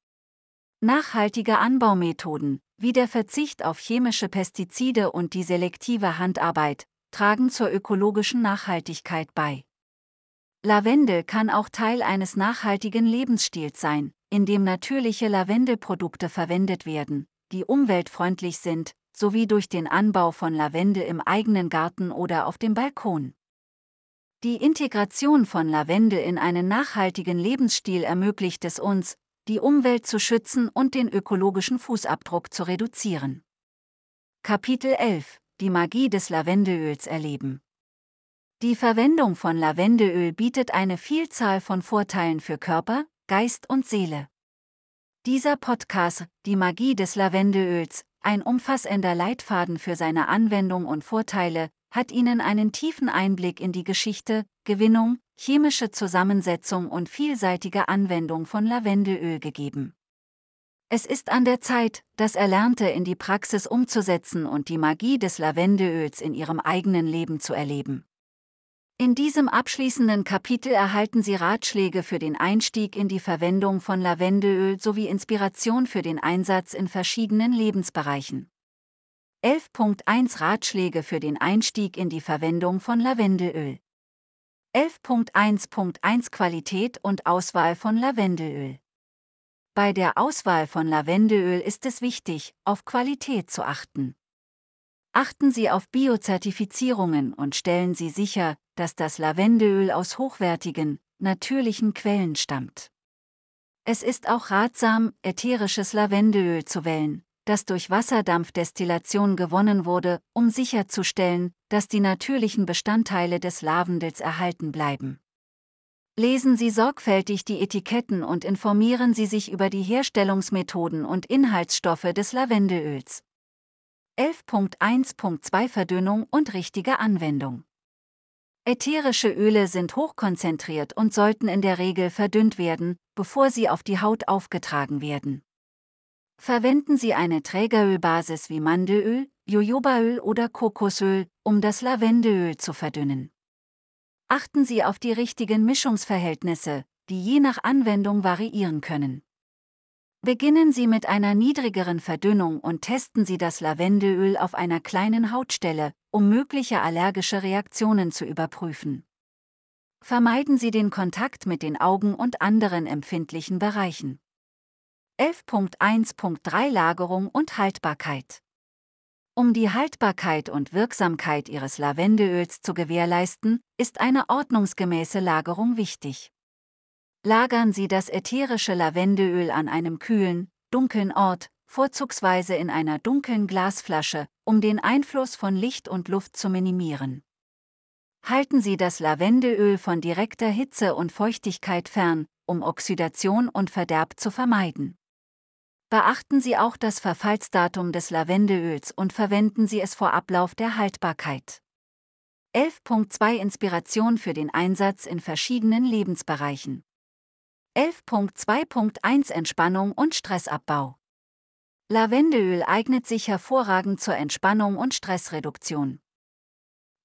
Nachhaltige Anbaumethoden, wie der Verzicht auf chemische Pestizide und die selektive Handarbeit, tragen zur ökologischen Nachhaltigkeit bei. Lavendel kann auch Teil eines nachhaltigen Lebensstils sein, in dem natürliche Lavendelprodukte verwendet werden, die umweltfreundlich sind, sowie durch den Anbau von Lavendel im eigenen Garten oder auf dem Balkon. Die Integration von Lavendel in einen nachhaltigen Lebensstil ermöglicht es uns, die Umwelt zu schützen und den ökologischen Fußabdruck zu reduzieren. Kapitel 11 Die Magie des Lavendelöls erleben. Die Verwendung von Lavendelöl bietet eine Vielzahl von Vorteilen für Körper, Geist und Seele. Dieser Podcast, Die Magie des Lavendelöls, ein umfassender Leitfaden für seine Anwendung und Vorteile, hat Ihnen einen tiefen Einblick in die Geschichte, Gewinnung, chemische Zusammensetzung und vielseitige Anwendung von Lavendelöl gegeben. Es ist an der Zeit, das Erlernte in die Praxis umzusetzen und die Magie des Lavendelöls in Ihrem eigenen Leben zu erleben. In diesem abschließenden Kapitel erhalten Sie Ratschläge für den Einstieg in die Verwendung von Lavendelöl sowie Inspiration für den Einsatz in verschiedenen Lebensbereichen. 11.1 Ratschläge für den Einstieg in die Verwendung von Lavendelöl. 11.1.1 Qualität und Auswahl von Lavendelöl. Bei der Auswahl von Lavendelöl ist es wichtig, auf Qualität zu achten. Achten Sie auf Biozertifizierungen und stellen Sie sicher, dass das Lavendelöl aus hochwertigen, natürlichen Quellen stammt. Es ist auch ratsam, ätherisches Lavendelöl zu wählen, das durch Wasserdampfdestillation gewonnen wurde, um sicherzustellen, dass die natürlichen Bestandteile des Lavendels erhalten bleiben. Lesen Sie sorgfältig die Etiketten und informieren Sie sich über die Herstellungsmethoden und Inhaltsstoffe des Lavendelöls. 11.1.2 Verdünnung und richtige Anwendung. Ätherische Öle sind hochkonzentriert und sollten in der Regel verdünnt werden, bevor sie auf die Haut aufgetragen werden. Verwenden Sie eine Trägerölbasis wie Mandelöl, Jojobaöl oder Kokosöl, um das Lavendelöl zu verdünnen. Achten Sie auf die richtigen Mischungsverhältnisse, die je nach Anwendung variieren können. Beginnen Sie mit einer niedrigeren Verdünnung und testen Sie das Lavendelöl auf einer kleinen Hautstelle, um mögliche allergische Reaktionen zu überprüfen. Vermeiden Sie den Kontakt mit den Augen und anderen empfindlichen Bereichen. 11.1.3 Lagerung und Haltbarkeit Um die Haltbarkeit und Wirksamkeit Ihres Lavendelöls zu gewährleisten, ist eine ordnungsgemäße Lagerung wichtig. Lagern Sie das ätherische Lavendelöl an einem kühlen, dunklen Ort, vorzugsweise in einer dunklen Glasflasche, um den Einfluss von Licht und Luft zu minimieren. Halten Sie das Lavendelöl von direkter Hitze und Feuchtigkeit fern, um Oxidation und Verderb zu vermeiden. Beachten Sie auch das Verfallsdatum des Lavendelöls und verwenden Sie es vor Ablauf der Haltbarkeit. 11.2 Inspiration für den Einsatz in verschiedenen Lebensbereichen. 11.2.1 Entspannung und Stressabbau. Lavendelöl eignet sich hervorragend zur Entspannung und Stressreduktion.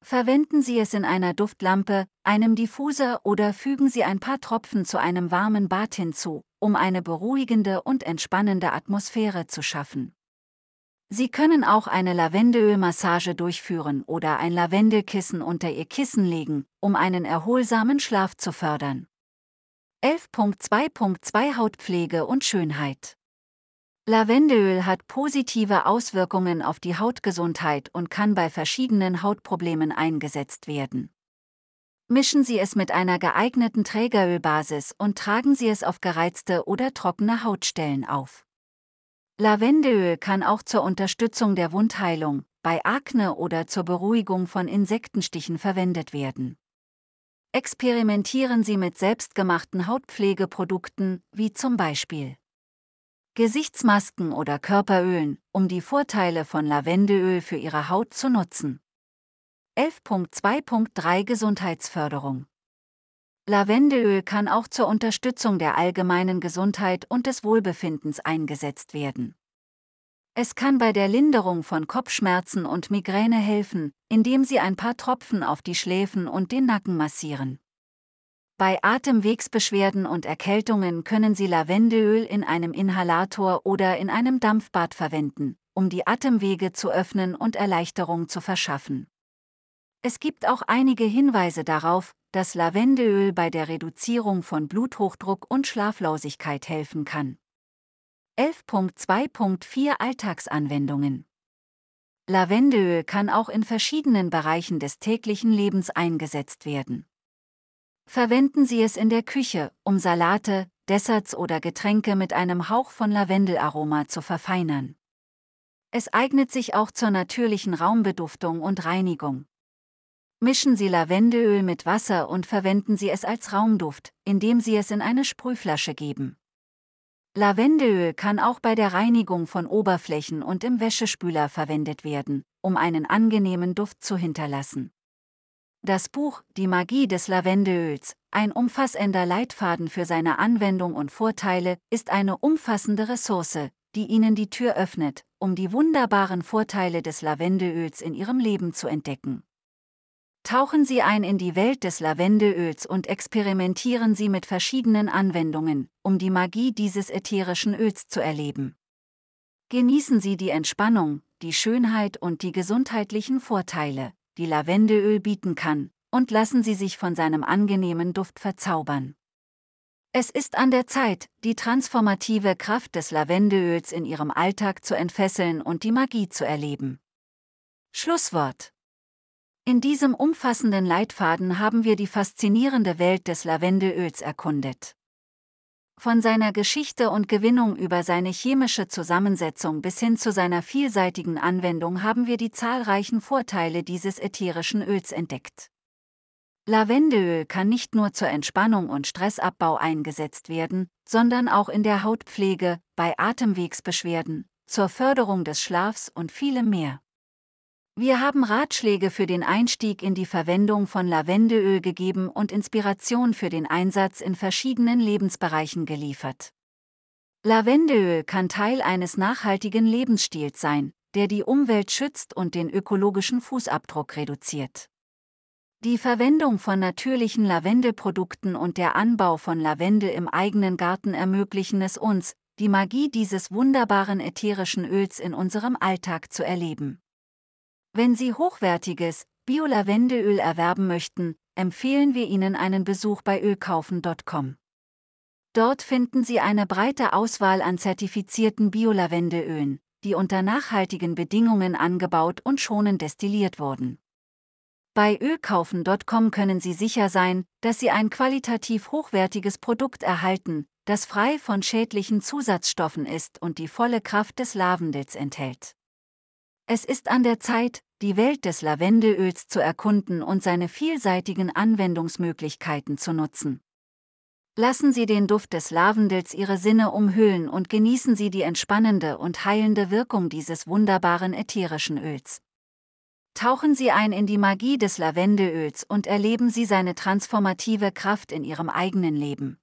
Verwenden Sie es in einer Duftlampe, einem Diffuser oder fügen Sie ein paar Tropfen zu einem warmen Bad hinzu, um eine beruhigende und entspannende Atmosphäre zu schaffen. Sie können auch eine Lavendelölmassage durchführen oder ein Lavendelkissen unter Ihr Kissen legen, um einen erholsamen Schlaf zu fördern. 11.2.2 Hautpflege und Schönheit Lavendelöl hat positive Auswirkungen auf die Hautgesundheit und kann bei verschiedenen Hautproblemen eingesetzt werden. Mischen Sie es mit einer geeigneten Trägerölbasis und tragen Sie es auf gereizte oder trockene Hautstellen auf. Lavendelöl kann auch zur Unterstützung der Wundheilung, bei Akne oder zur Beruhigung von Insektenstichen verwendet werden. Experimentieren Sie mit selbstgemachten Hautpflegeprodukten, wie zum Beispiel Gesichtsmasken oder Körperölen, um die Vorteile von Lavendelöl für Ihre Haut zu nutzen. 11.2.3 Gesundheitsförderung Lavendelöl kann auch zur Unterstützung der allgemeinen Gesundheit und des Wohlbefindens eingesetzt werden. Es kann bei der Linderung von Kopfschmerzen und Migräne helfen, indem Sie ein paar Tropfen auf die Schläfen und den Nacken massieren. Bei Atemwegsbeschwerden und Erkältungen können Sie Lavendelöl in einem Inhalator oder in einem Dampfbad verwenden, um die Atemwege zu öffnen und Erleichterung zu verschaffen. Es gibt auch einige Hinweise darauf, dass Lavendelöl bei der Reduzierung von Bluthochdruck und Schlaflosigkeit helfen kann. 11.2.4 Alltagsanwendungen Lavendelöl kann auch in verschiedenen Bereichen des täglichen Lebens eingesetzt werden. Verwenden Sie es in der Küche, um Salate, Desserts oder Getränke mit einem Hauch von Lavendelaroma zu verfeinern. Es eignet sich auch zur natürlichen Raumbeduftung und Reinigung. Mischen Sie Lavendelöl mit Wasser und verwenden Sie es als Raumduft, indem Sie es in eine Sprühflasche geben. Lavendelöl kann auch bei der Reinigung von Oberflächen und im Wäschespüler verwendet werden, um einen angenehmen Duft zu hinterlassen. Das Buch Die Magie des Lavendelöls, ein umfassender Leitfaden für seine Anwendung und Vorteile, ist eine umfassende Ressource, die Ihnen die Tür öffnet, um die wunderbaren Vorteile des Lavendelöls in Ihrem Leben zu entdecken. Tauchen Sie ein in die Welt des Lavendelöls und experimentieren Sie mit verschiedenen Anwendungen, um die Magie dieses ätherischen Öls zu erleben. Genießen Sie die Entspannung, die Schönheit und die gesundheitlichen Vorteile, die Lavendelöl bieten kann, und lassen Sie sich von seinem angenehmen Duft verzaubern. Es ist an der Zeit, die transformative Kraft des Lavendelöls in Ihrem Alltag zu entfesseln und die Magie zu erleben. Schlusswort. In diesem umfassenden Leitfaden haben wir die faszinierende Welt des Lavendelöls erkundet. Von seiner Geschichte und Gewinnung über seine chemische Zusammensetzung bis hin zu seiner vielseitigen Anwendung haben wir die zahlreichen Vorteile dieses ätherischen Öls entdeckt. Lavendelöl kann nicht nur zur Entspannung und Stressabbau eingesetzt werden, sondern auch in der Hautpflege, bei Atemwegsbeschwerden, zur Förderung des Schlafs und vielem mehr. Wir haben Ratschläge für den Einstieg in die Verwendung von Lavendelöl gegeben und Inspiration für den Einsatz in verschiedenen Lebensbereichen geliefert. Lavendelöl kann Teil eines nachhaltigen Lebensstils sein, der die Umwelt schützt und den ökologischen Fußabdruck reduziert. Die Verwendung von natürlichen Lavendelprodukten und der Anbau von Lavendel im eigenen Garten ermöglichen es uns, die Magie dieses wunderbaren ätherischen Öls in unserem Alltag zu erleben. Wenn Sie hochwertiges Bio-Lavendelöl erwerben möchten, empfehlen wir Ihnen einen Besuch bei ölkaufen.com. Dort finden Sie eine breite Auswahl an zertifizierten Bio-Lavendelölen, die unter nachhaltigen Bedingungen angebaut und schonend destilliert wurden. Bei ölkaufen.com können Sie sicher sein, dass Sie ein qualitativ hochwertiges Produkt erhalten, das frei von schädlichen Zusatzstoffen ist und die volle Kraft des Lavendels enthält. Es ist an der Zeit, die Welt des Lavendelöls zu erkunden und seine vielseitigen Anwendungsmöglichkeiten zu nutzen. Lassen Sie den Duft des Lavendels Ihre Sinne umhüllen und genießen Sie die entspannende und heilende Wirkung dieses wunderbaren ätherischen Öls. Tauchen Sie ein in die Magie des Lavendelöls und erleben Sie seine transformative Kraft in Ihrem eigenen Leben.